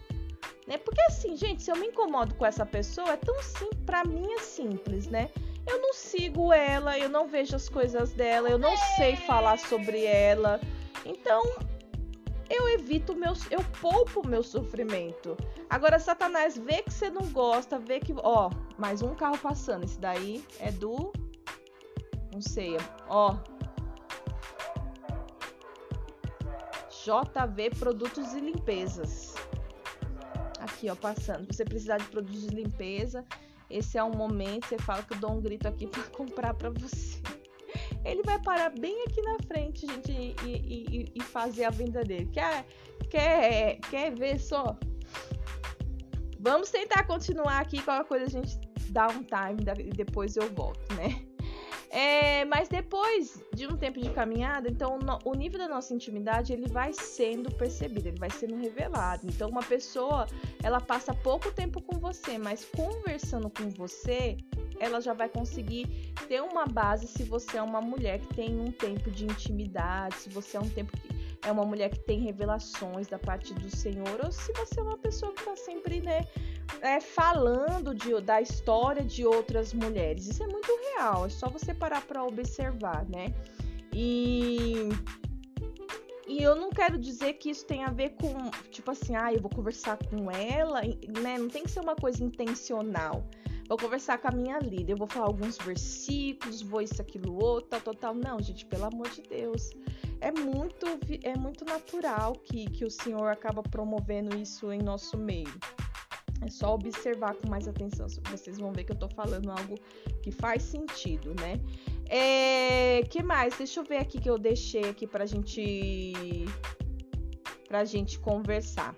Né? Porque assim, gente, se eu me incomodo com essa pessoa, é tão simples, pra mim é simples, né? Eu não sigo ela, eu não vejo as coisas dela, eu não sei falar sobre ela. Então, eu evito meu, eu poupo meu sofrimento. Agora Satanás vê que você não gosta, vê que, ó, mais um carro passando, esse daí é do não sei, ó. JV Produtos e Limpezas aqui, ó, passando. Você precisar de produtos de limpeza, esse é um momento, você fala que eu dou um grito aqui para comprar para você. Ele vai parar bem aqui na frente, gente, e, e, e, fazer a venda dele. Quer, quer, quer ver só? Vamos tentar continuar aqui. Qualquer coisa a gente dá um time e depois eu volto, né? É, mas depois de um tempo de caminhada, então no, o nível da nossa intimidade ele vai sendo percebido, ele vai sendo revelado. Então uma pessoa ela passa pouco tempo com você, mas conversando com você, ela já vai conseguir ter uma base se você é uma mulher que tem um tempo de intimidade, se você é um tempo que é uma mulher que tem revelações da parte do Senhor, ou se você é uma pessoa que está sempre, né, é, falando de, da história de outras mulheres. Isso é muito real, é só você parar para observar, né? E e eu não quero dizer que isso tem a ver com, tipo assim, ah, eu vou conversar com ela, né? Não tem que ser uma coisa intencional. Vou conversar com a minha líder, eu vou falar alguns versículos, vou isso, aquilo, outro, tal, tal, tal. Não, gente, pelo amor de Deus. É muito, é muito natural que, que o Senhor acaba promovendo isso em nosso meio. É só observar com mais atenção. Vocês vão ver que eu tô falando algo que faz sentido, né? É, que mais? Deixa eu ver aqui que eu deixei aqui pra gente pra gente conversar.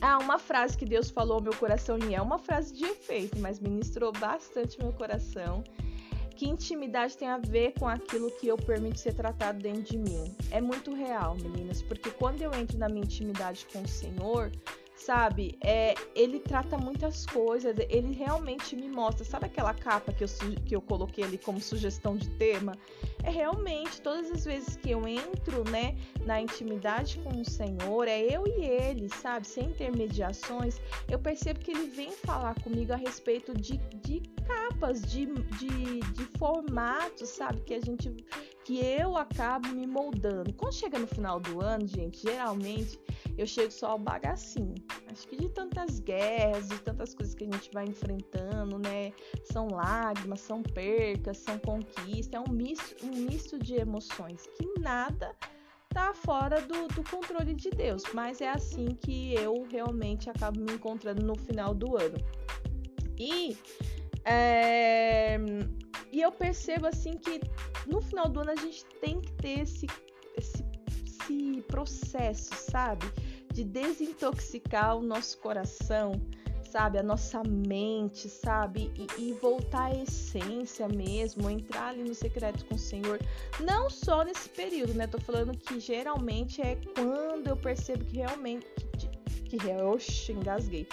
Ah, uma frase que Deus falou ao meu coração e é uma frase de efeito, mas ministrou bastante meu coração. Que intimidade tem a ver com aquilo que eu permito ser tratado dentro de mim? É muito real, meninas, porque quando eu entro na minha intimidade com o Senhor, sabe? É, ele trata muitas coisas, ele realmente me mostra. Sabe aquela capa que eu, que eu coloquei ali como sugestão de tema? É realmente todas as vezes que eu entro, né, na intimidade com o Senhor, é eu e ele, sabe? Sem intermediações, eu percebo que ele vem falar comigo a respeito de, de capas, de, de, de formatos, sabe? Que a gente que eu acabo me moldando. Quando chega no final do ano, gente, geralmente eu chego só ao bagacinho. Acho que de tantas guerras, de tantas coisas que a gente vai enfrentando, né? São lágrimas, são percas, são conquistas, é um misto, um misto de emoções que nada tá fora do, do controle de Deus. Mas é assim que eu realmente acabo me encontrando no final do ano. E, é, e eu percebo assim que no final do ano a gente tem que ter esse, esse, esse processo, sabe? De desintoxicar o nosso coração, sabe? A nossa mente, sabe? E, e, voltar à essência mesmo, entrar ali no secreto com o Senhor. Não só nesse período, né? Tô falando que geralmente é quando eu percebo que realmente. Que, que oxe, engasguei.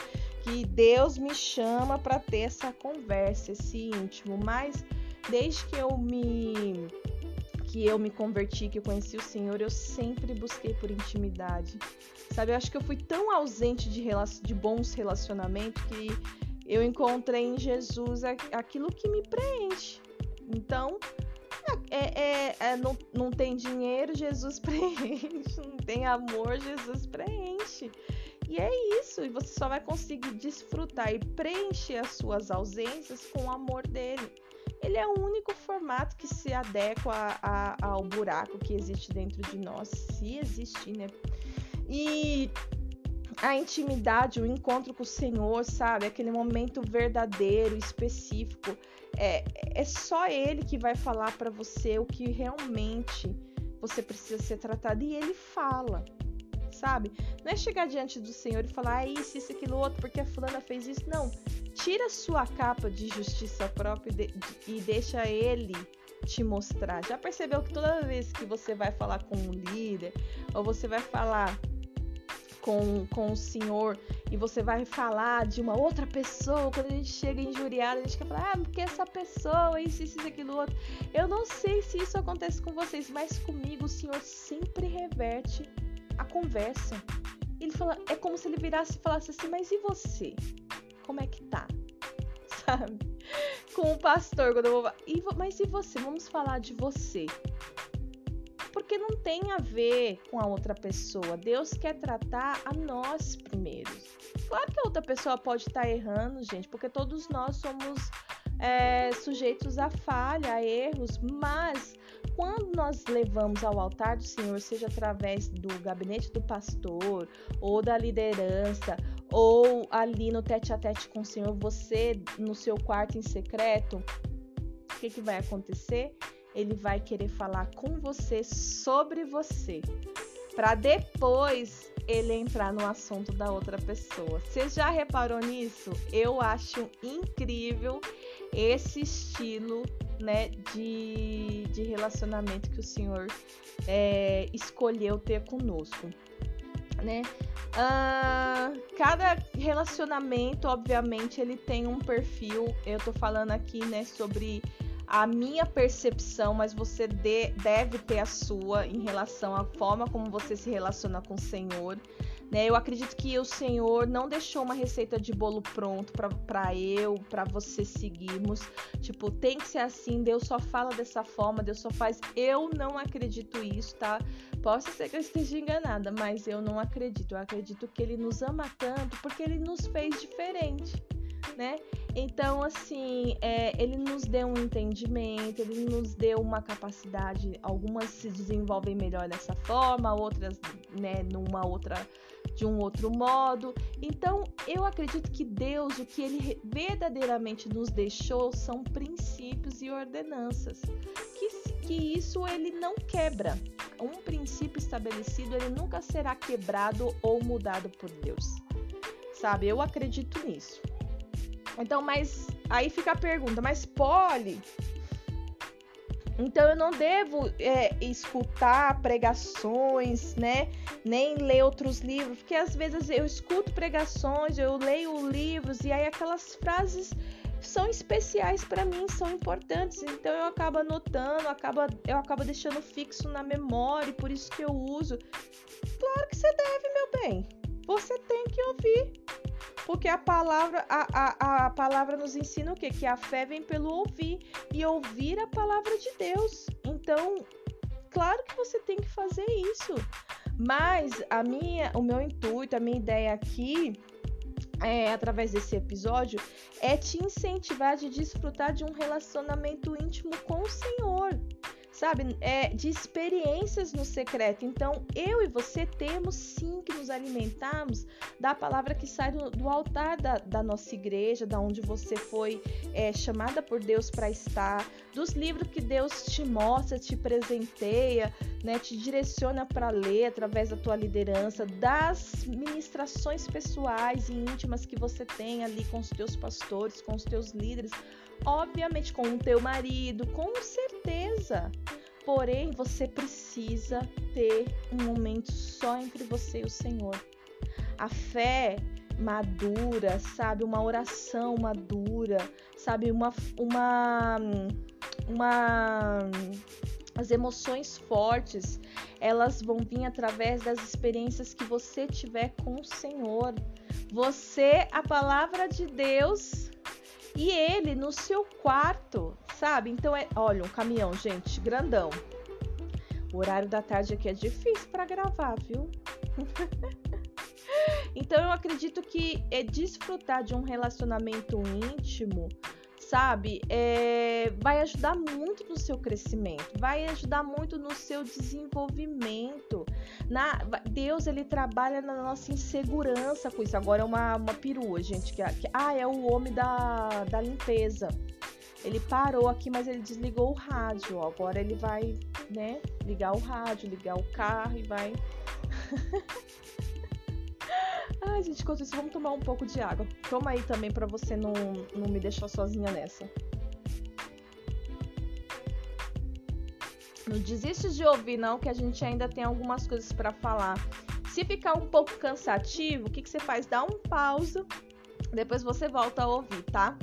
Que Deus me chama para ter essa conversa, esse íntimo. Mas desde que eu me que eu me converti, que eu conheci o Senhor, eu sempre busquei por intimidade. Sabe, eu acho que eu fui tão ausente de, de bons relacionamentos que eu encontrei em Jesus aquilo que me preenche. Então, é, é, é, não, não tem dinheiro, Jesus preenche. Não tem amor, Jesus preenche. E é isso, e você só vai conseguir desfrutar e preencher as suas ausências com o amor dele ele é o único formato que se adequa a, a, ao buraco que existe dentro de nós, se existir, né? E a intimidade, o encontro com o Senhor, sabe? Aquele momento verdadeiro, específico. É, é só Ele que vai falar para você o que realmente você precisa ser tratado. E Ele fala, sabe? Não é chegar diante do Senhor e falar, ah, isso, isso, aquilo, outro, porque a fulana fez isso. Não tira sua capa de justiça própria e, de, e deixa ele te mostrar. Já percebeu que toda vez que você vai falar com um líder ou você vai falar com, com o senhor e você vai falar de uma outra pessoa, quando a gente chega injuriado, a gente quer falar, ah, porque essa pessoa, isso, isso, aquilo, outro. Eu não sei se isso acontece com vocês, mas comigo o senhor sempre reverte a conversa. Ele fala, é como se ele virasse e falasse assim, mas e você? como é que tá? Sabe? Com o pastor, quando eu vou. E, mas e você? Vamos falar de você. Porque não tem a ver com a outra pessoa. Deus quer tratar a nós primeiro. Claro que a outra pessoa pode estar tá errando, gente, porque todos nós somos é, sujeitos a falha, a erros, mas quando nós levamos ao altar do Senhor, seja através do gabinete do pastor, ou da liderança, ou ali no tete a tete com o Senhor, você no seu quarto em secreto, o que, que vai acontecer? Ele vai querer falar com você sobre você, para depois ele entrar no assunto da outra pessoa. Você já reparou nisso? Eu acho incrível esse estilo né, de, de relacionamento que o Senhor é, escolheu ter conosco. Né? Uh, cada relacionamento, obviamente, ele tem um perfil. Eu tô falando aqui, né, sobre a minha percepção, mas você de, deve ter a sua em relação à forma como você se relaciona com o Senhor. Né? Eu acredito que o Senhor não deixou uma receita de bolo pronto para eu, para você seguirmos. Tipo, tem que ser assim, Deus só fala dessa forma, Deus só faz. Eu não acredito isso, tá? Posso ser que eu esteja enganada, mas eu não acredito. Eu acredito que Ele nos ama tanto porque Ele nos fez diferente, né? Então, assim, é, ele nos deu um entendimento, ele nos deu uma capacidade. Algumas se desenvolvem melhor dessa forma, outras, né, numa outra de um outro modo. Então, eu acredito que Deus, o que ele verdadeiramente nos deixou são princípios e ordenanças. Que, que isso ele não quebra. Um princípio estabelecido, ele nunca será quebrado ou mudado por Deus. Sabe? Eu acredito nisso. Então, mas aí fica a pergunta, mas Poli, então eu não devo é, escutar pregações, né? Nem ler outros livros, porque às vezes eu escuto pregações, eu leio livros e aí aquelas frases são especiais para mim, são importantes. Então eu acabo anotando, acabo, eu acabo deixando fixo na memória, por isso que eu uso. Claro que você deve, meu bem. Você tem que ouvir. Porque a palavra, a, a, a palavra nos ensina o quê? Que a fé vem pelo ouvir e ouvir a palavra de Deus. Então, claro que você tem que fazer isso. Mas a minha, o meu intuito, a minha ideia aqui é, através desse episódio é te incentivar a desfrutar de um relacionamento íntimo com o Senhor sabe? É, de experiências no secreto. Então, eu e você temos sim que nos alimentarmos da palavra que sai do, do altar da, da, nossa igreja, da onde você foi é, chamada por Deus para estar, dos livros que Deus te mostra, te presenteia, né, te direciona para ler através da tua liderança, das ministrações pessoais e íntimas que você tem ali com os teus pastores, com os teus líderes obviamente com o teu marido, com certeza. Porém, você precisa ter um momento só entre você e o Senhor. A fé madura, sabe, uma oração madura, sabe, uma uma uma as emoções fortes, elas vão vir através das experiências que você tiver com o Senhor. Você, a palavra de Deus, e ele no seu quarto, sabe? Então é, olha, um caminhão, gente, grandão. O horário da tarde aqui é difícil para gravar, viu? então eu acredito que é desfrutar de um relacionamento íntimo sabe, é, vai ajudar muito no seu crescimento, vai ajudar muito no seu desenvolvimento. Na, Deus ele trabalha na nossa insegurança com isso. Agora é uma, uma perua, gente, que, que ah, é o homem da, da limpeza. Ele parou aqui, mas ele desligou o rádio. Agora ele vai, né, ligar o rádio, ligar o carro e vai Ai, gente, enquanto isso, vamos tomar um pouco de água. Toma aí também para você não, não me deixar sozinha nessa. Não desiste de ouvir, não, que a gente ainda tem algumas coisas para falar. Se ficar um pouco cansativo, o que, que você faz? Dá um pausa, depois você volta a ouvir, tá?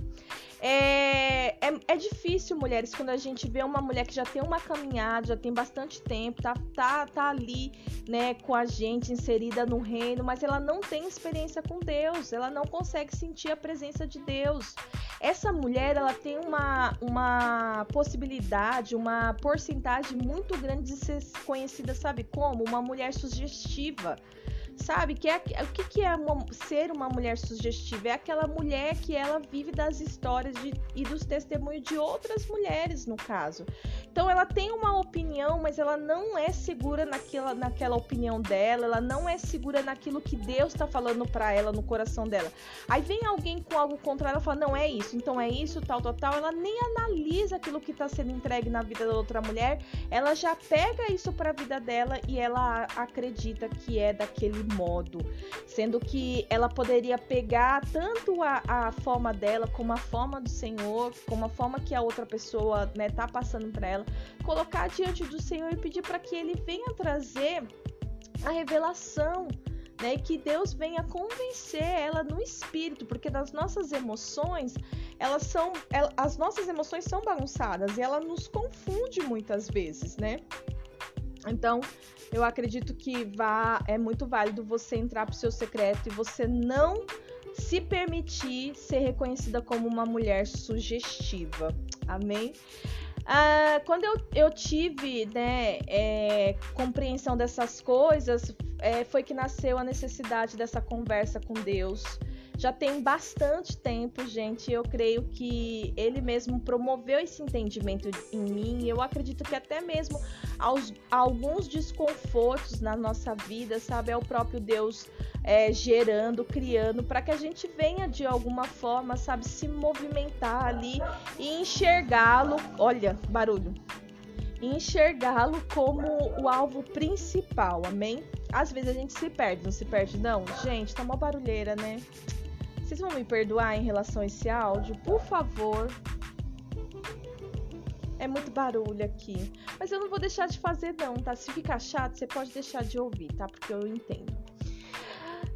É, é, é, difícil, mulheres, quando a gente vê uma mulher que já tem uma caminhada, já tem bastante tempo, tá, tá, tá ali, né, com a gente, inserida no reino, mas ela não tem experiência com Deus, ela não consegue sentir a presença de Deus. Essa mulher, ela tem uma, uma possibilidade, uma porcentagem muito grande de ser conhecida, sabe como? Uma mulher sugestiva sabe? Que é, o que, que é uma, ser uma mulher sugestiva? É aquela mulher que ela vive das histórias de, e dos testemunhos de outras mulheres, no caso. Então ela tem uma opinião, mas ela não é segura naquela, naquela opinião dela, ela não é segura naquilo que Deus está falando para ela no coração dela. Aí vem alguém com algo contrário e fala: não é isso, então é isso, tal, tal, tal. Ela nem analisa aquilo que está sendo entregue na vida da outra mulher, ela já pega isso para a vida dela e ela acredita que é daquele modo, sendo que ela poderia pegar tanto a, a forma dela como a forma do Senhor, como a forma que a outra pessoa né, tá passando para ela, colocar diante do Senhor e pedir para que Ele venha trazer a revelação. Né, que Deus venha convencer ela no espírito, porque das nossas emoções, elas são, as nossas emoções são bagunçadas e ela nos confunde muitas vezes, né? Então, eu acredito que vá, é muito válido você entrar pro seu secreto e você não se permitir ser reconhecida como uma mulher sugestiva. Amém? Ah, quando eu, eu tive né, é, compreensão dessas coisas, é, foi que nasceu a necessidade dessa conversa com Deus já tem bastante tempo, gente. Eu creio que ele mesmo promoveu esse entendimento em mim. Eu acredito que até mesmo aos, alguns desconfortos na nossa vida, sabe, é o próprio Deus é, gerando, criando, para que a gente venha de alguma forma, sabe, se movimentar ali e enxergá-lo. Olha, barulho. Enxergá-lo como o alvo principal, amém? Às vezes a gente se perde, não se perde, não? Gente, tá uma barulheira, né? Vocês vão me perdoar em relação a esse áudio? Por favor. É muito barulho aqui. Mas eu não vou deixar de fazer, não, tá? Se ficar chato, você pode deixar de ouvir, tá? Porque eu entendo.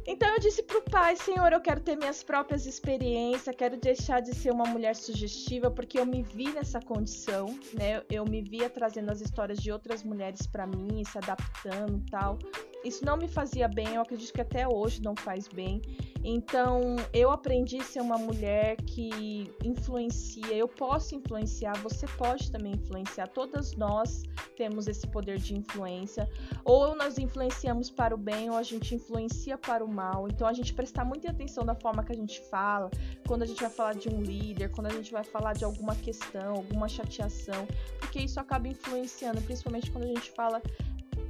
Então eu disse pro pai, Senhor, eu quero ter minhas próprias experiências, quero deixar de ser uma mulher sugestiva, porque eu me vi nessa condição, né? Eu me via trazendo as histórias de outras mulheres para mim, se adaptando, tal. Isso não me fazia bem, eu acredito que até hoje não faz bem. Então, eu aprendi a ser uma mulher que influencia. Eu posso influenciar, você pode também influenciar. Todas nós temos esse poder de influência. Ou nós influenciamos para o bem, ou a gente influencia para o mal. Então, a gente prestar muita atenção na forma que a gente fala, quando a gente vai falar de um líder, quando a gente vai falar de alguma questão, alguma chateação, porque isso acaba influenciando, principalmente quando a gente fala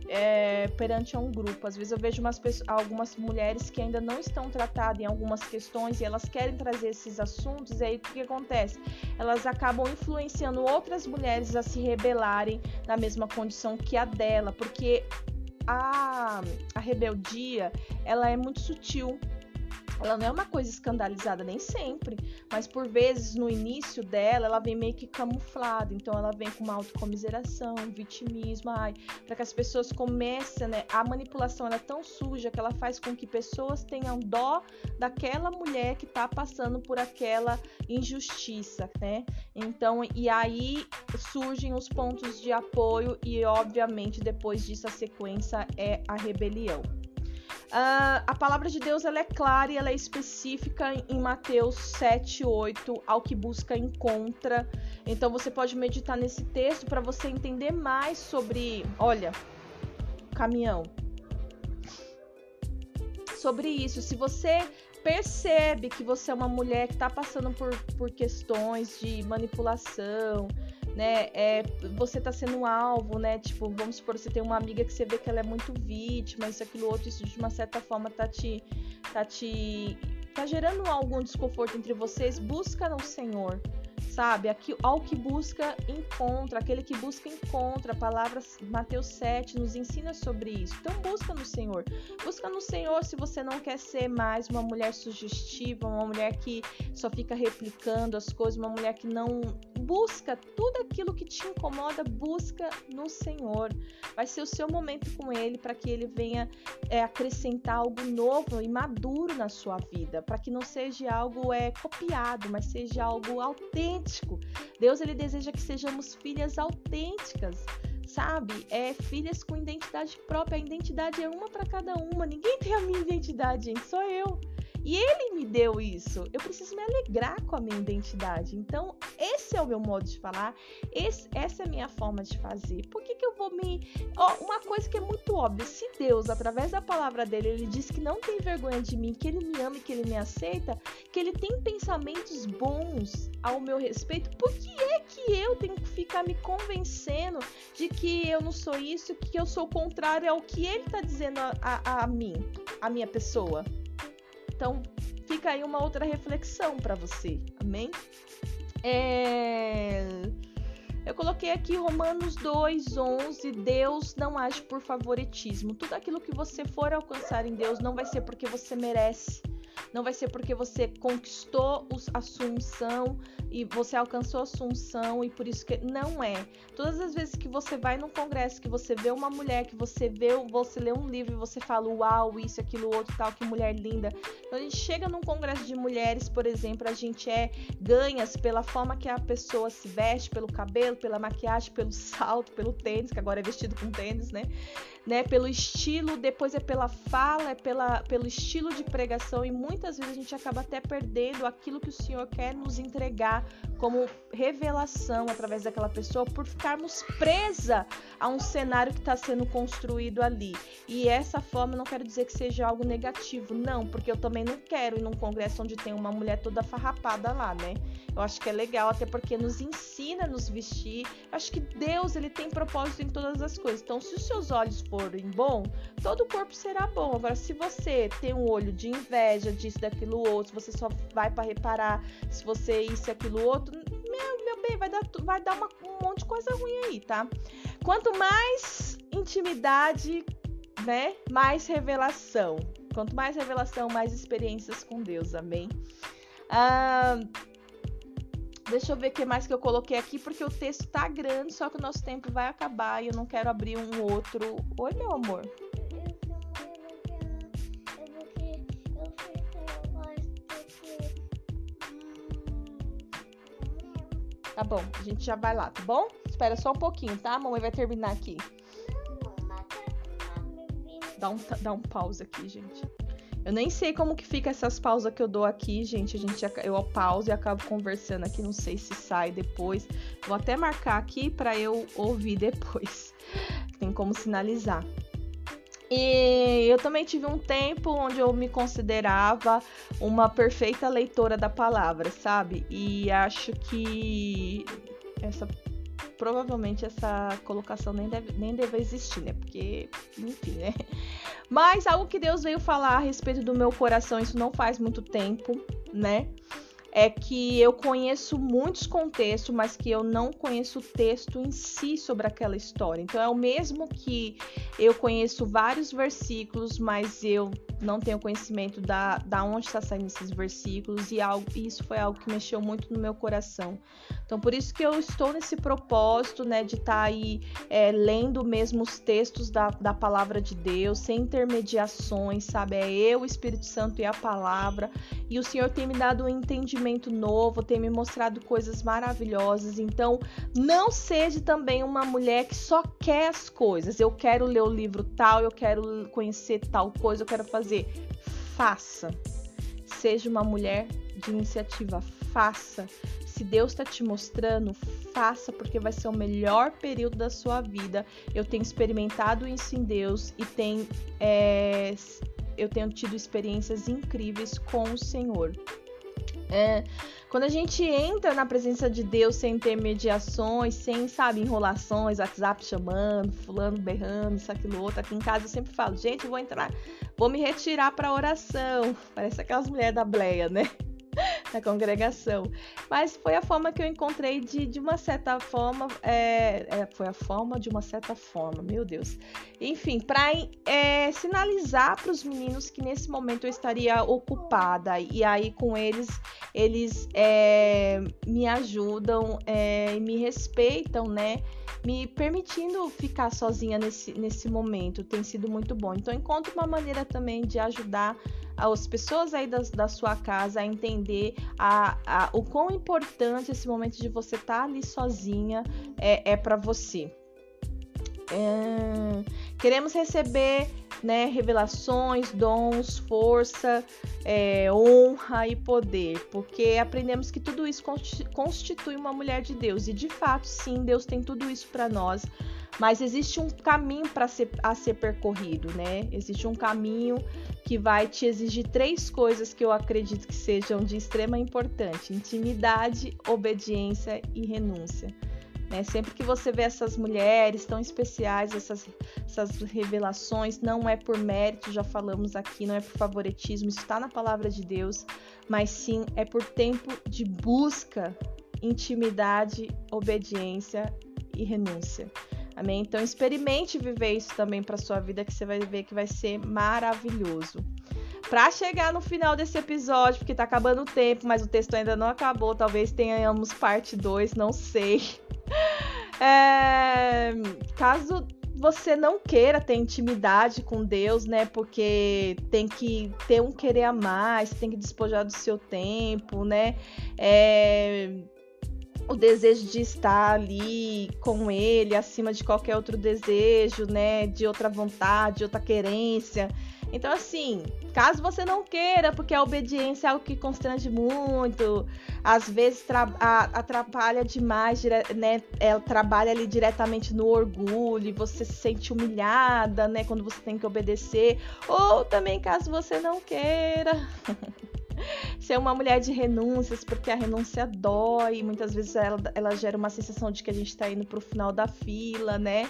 é, perante um grupo. Às vezes eu vejo pessoas, algumas mulheres que ainda não estão tratadas em algumas questões e elas querem trazer esses assuntos, e aí o que acontece? Elas acabam influenciando outras mulheres a se rebelarem na mesma condição que a dela, porque a, a rebeldia ela é muito sutil ela não é uma coisa escandalizada nem sempre, mas por vezes no início dela ela vem meio que camuflada, então ela vem com uma autocomiseração, vitimismo, ai, para que as pessoas comecem, né? A manipulação é tão suja que ela faz com que pessoas tenham dó daquela mulher que está passando por aquela injustiça, né? Então, e aí surgem os pontos de apoio e obviamente depois disso a sequência é a rebelião. Uh, a palavra de Deus ela é clara e ela é específica em Mateus 7, 8. Ao que busca, encontra. Então você pode meditar nesse texto para você entender mais sobre. Olha, caminhão. Sobre isso. Se você percebe que você é uma mulher que está passando por, por questões de manipulação, né? É, você tá sendo um alvo, né? Tipo, vamos supor, você tem uma amiga que você vê que ela é muito vítima, isso, aquilo, outro, isso de uma certa forma tá te. tá te. tá gerando algum desconforto entre vocês, busca no Senhor sabe? Aqui, ao que busca, encontra. Aquele que busca, encontra. A palavra Mateus 7 nos ensina sobre isso. Então, busca no Senhor. Busca no Senhor se você não quer ser mais uma mulher sugestiva, uma mulher que só fica replicando as coisas, uma mulher que não busca tudo aquilo que te incomoda, busca no Senhor. Vai ser o seu momento com Ele para que Ele venha é, acrescentar algo novo e maduro na sua vida, para que não seja algo é, copiado, mas seja algo autêntico autêntico. Deus ele deseja que sejamos filhas autênticas, sabe? É filhas com identidade própria. A identidade é uma para cada uma. Ninguém tem a minha identidade, gente, só eu. E ele me deu isso. Eu preciso me alegrar com a minha identidade. Então, esse é o meu modo de falar. Esse, essa é a minha forma de fazer. Por que, que eu vou me. Oh, uma coisa que é muito óbvia: se Deus, através da palavra dele, ele diz que não tem vergonha de mim, que ele me ama e que ele me aceita, que ele tem pensamentos bons ao meu respeito, por que é que eu tenho que ficar me convencendo de que eu não sou isso, que eu sou contrário ao que ele está dizendo a, a, a mim, a minha pessoa? Então, fica aí uma outra reflexão para você. Amém? É... Eu coloquei aqui Romanos 2:11, Deus não age por favoritismo. Tudo aquilo que você for alcançar em Deus não vai ser porque você merece, não vai ser porque você conquistou a sua unção e você alcançou a sua unção e por isso que não é. Todas as vezes que você vai num congresso, que você vê uma mulher, que você vê, você lê um livro e você fala, uau, isso, aquilo, outro, tal, que mulher linda. Quando a gente chega num congresso de mulheres, por exemplo, a gente é ganhas pela forma que a pessoa se veste, pelo cabelo, pela maquiagem, pelo salto, pelo tênis, que agora é vestido com tênis, né? né? Pelo estilo, depois é pela fala, é pela, pelo estilo de pregação e muitas vezes a gente acaba até perdendo aquilo que o Senhor quer nos entregar como revelação através daquela pessoa por ficarmos presa a um cenário que está sendo construído ali. E essa forma não quero dizer que seja algo negativo, não, porque eu também não quero ir num congresso onde tem uma mulher toda farrapada lá, né? Eu acho que é legal, até porque nos ensina a nos vestir. Eu acho que Deus ele tem propósito em todas as coisas. Então, se os seus olhos forem bom, todo o corpo será bom. Agora, se você tem um olho de inveja, disso, daquilo outro, você só vai para reparar se você isso e aquilo outro, meu, meu bem, vai dar, vai dar uma, um monte de coisa ruim aí, tá? Quanto mais intimidade, né, mais revelação. Quanto mais revelação, mais experiências com Deus, amém? Ah, Deixa eu ver o que mais que eu coloquei aqui, porque o texto tá grande, só que o nosso tempo vai acabar e eu não quero abrir um outro. Oi, meu amor. Tá bom, a gente já vai lá, tá bom? Espera só um pouquinho, tá? A mamãe vai terminar aqui. Dá um, dá um pause aqui, gente. Eu nem sei como que fica essas pausas que eu dou aqui, gente. A gente eu pauso e acabo conversando aqui, não sei se sai depois. Vou até marcar aqui para eu ouvir depois. Tem como sinalizar. E eu também tive um tempo onde eu me considerava uma perfeita leitora da palavra, sabe? E acho que essa provavelmente essa colocação nem deve, nem deve existir, né? Porque, enfim, né? Mas algo que Deus veio falar a respeito do meu coração, isso não faz muito tempo, né? É que eu conheço muitos contextos, mas que eu não conheço o texto em si sobre aquela história. Então é o mesmo que eu conheço vários versículos, mas eu não tenho conhecimento da, da onde está saindo esses versículos, e algo, isso foi algo que mexeu muito no meu coração. Então, por isso que eu estou nesse propósito, né, de estar tá aí é, lendo mesmo os textos da, da palavra de Deus, sem intermediações, sabe? É eu, o Espírito Santo e a palavra. E o Senhor tem me dado um entendimento novo, tem me mostrado coisas maravilhosas. Então, não seja também uma mulher que só quer as coisas. Eu quero ler o livro tal, eu quero conhecer tal coisa, eu quero fazer. Faça. Seja uma mulher de iniciativa, faça. Se Deus está te mostrando, faça, porque vai ser o melhor período da sua vida. Eu tenho experimentado isso em Deus e tem, é, eu tenho tido experiências incríveis com o Senhor. É, quando a gente entra na presença de Deus sem ter mediações, sem, sabe, enrolações, WhatsApp chamando, fulano berrando, isso, aquilo, outro. Aqui em casa eu sempre falo, gente, eu vou entrar, vou me retirar para oração. Parece aquelas mulheres da bleia, né? na congregação. Mas foi a forma que eu encontrei de, de uma certa forma. É, é, foi a forma de uma certa forma, meu Deus. Enfim, para é, sinalizar para os meninos que nesse momento eu estaria ocupada. E aí com eles, eles é, me ajudam é, e me respeitam, né? me permitindo ficar sozinha nesse, nesse momento. Tem sido muito bom. Então, encontre uma maneira também de ajudar as pessoas aí da, da sua casa a entender a, a, o quão importante esse momento de você estar tá ali sozinha é, é para você. É, queremos receber né, revelações, dons, força, é, honra e poder, porque aprendemos que tudo isso constitui uma mulher de Deus e de fato, sim, Deus tem tudo isso para nós, mas existe um caminho para ser, a ser percorrido, né? Existe um caminho que vai te exigir três coisas que eu acredito que sejam de extrema importância: intimidade, obediência e renúncia. Né? Sempre que você vê essas mulheres tão especiais, essas, essas revelações, não é por mérito, já falamos aqui, não é por favoritismo, isso está na palavra de Deus, mas sim é por tempo de busca, intimidade, obediência e renúncia. Amém? Então experimente viver isso também para sua vida que você vai ver que vai ser maravilhoso. Para chegar no final desse episódio, porque tá acabando o tempo, mas o texto ainda não acabou, talvez tenhamos parte 2, não sei. É, caso você não queira ter intimidade com Deus, né? Porque tem que ter um querer a mais, tem que despojar do seu tempo, né? É, o desejo de estar ali com ele acima de qualquer outro desejo, né? De outra vontade, de outra querência. Então, assim, caso você não queira, porque a obediência é algo que constrange muito, às vezes atrapalha demais, né? Ela trabalha ali diretamente no orgulho, você se sente humilhada, né? Quando você tem que obedecer. Ou também, caso você não queira. ser uma mulher de renúncias, porque a renúncia dói, muitas vezes ela, ela gera uma sensação de que a gente está indo para o final da fila, né?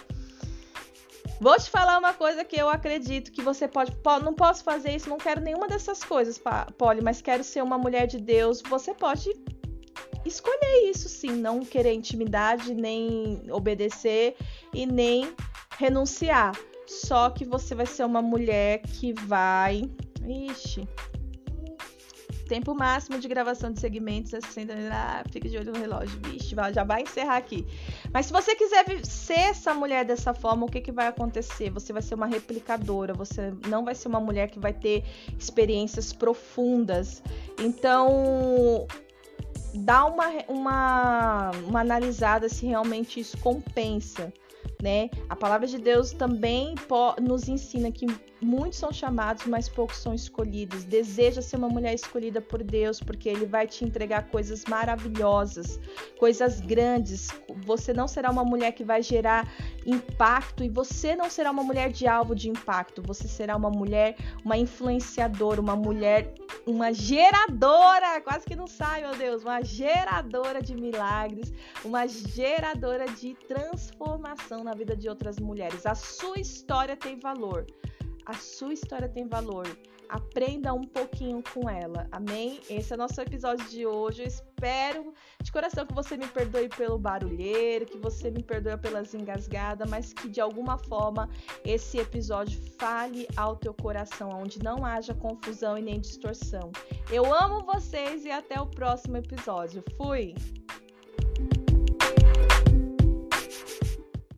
Vou te falar uma coisa que eu acredito que você pode. Não posso fazer isso, não quero nenhuma dessas coisas, Polly, mas quero ser uma mulher de Deus. Você pode escolher isso sim, não querer intimidade, nem obedecer e nem renunciar. Só que você vai ser uma mulher que vai. Ixi, Tempo máximo de gravação de segmentos é 60. Ah, fica de olho no relógio, vixe, já vai encerrar aqui. Mas se você quiser ser essa mulher dessa forma, o que, que vai acontecer? Você vai ser uma replicadora, você não vai ser uma mulher que vai ter experiências profundas. Então, dá uma, uma, uma analisada se realmente isso compensa né? A palavra de Deus também nos ensina que muitos são chamados, mas poucos são escolhidos. Deseja ser uma mulher escolhida por Deus, porque Ele vai te entregar coisas maravilhosas, coisas grandes. Você não será uma mulher que vai gerar impacto e você não será uma mulher de alvo de impacto. Você será uma mulher, uma influenciadora, uma mulher, uma geradora. Quase que não sai, meu Deus, uma geradora de milagres, uma geradora de transformação na vida de outras mulheres. A sua história tem valor. A sua história tem valor. Aprenda um pouquinho com ela. Amém? Esse é nosso episódio de hoje. Eu espero de coração que você me perdoe pelo barulheiro, que você me perdoe pelas engasgadas, mas que de alguma forma esse episódio fale ao teu coração, onde não haja confusão e nem distorção. Eu amo vocês e até o próximo episódio. Fui!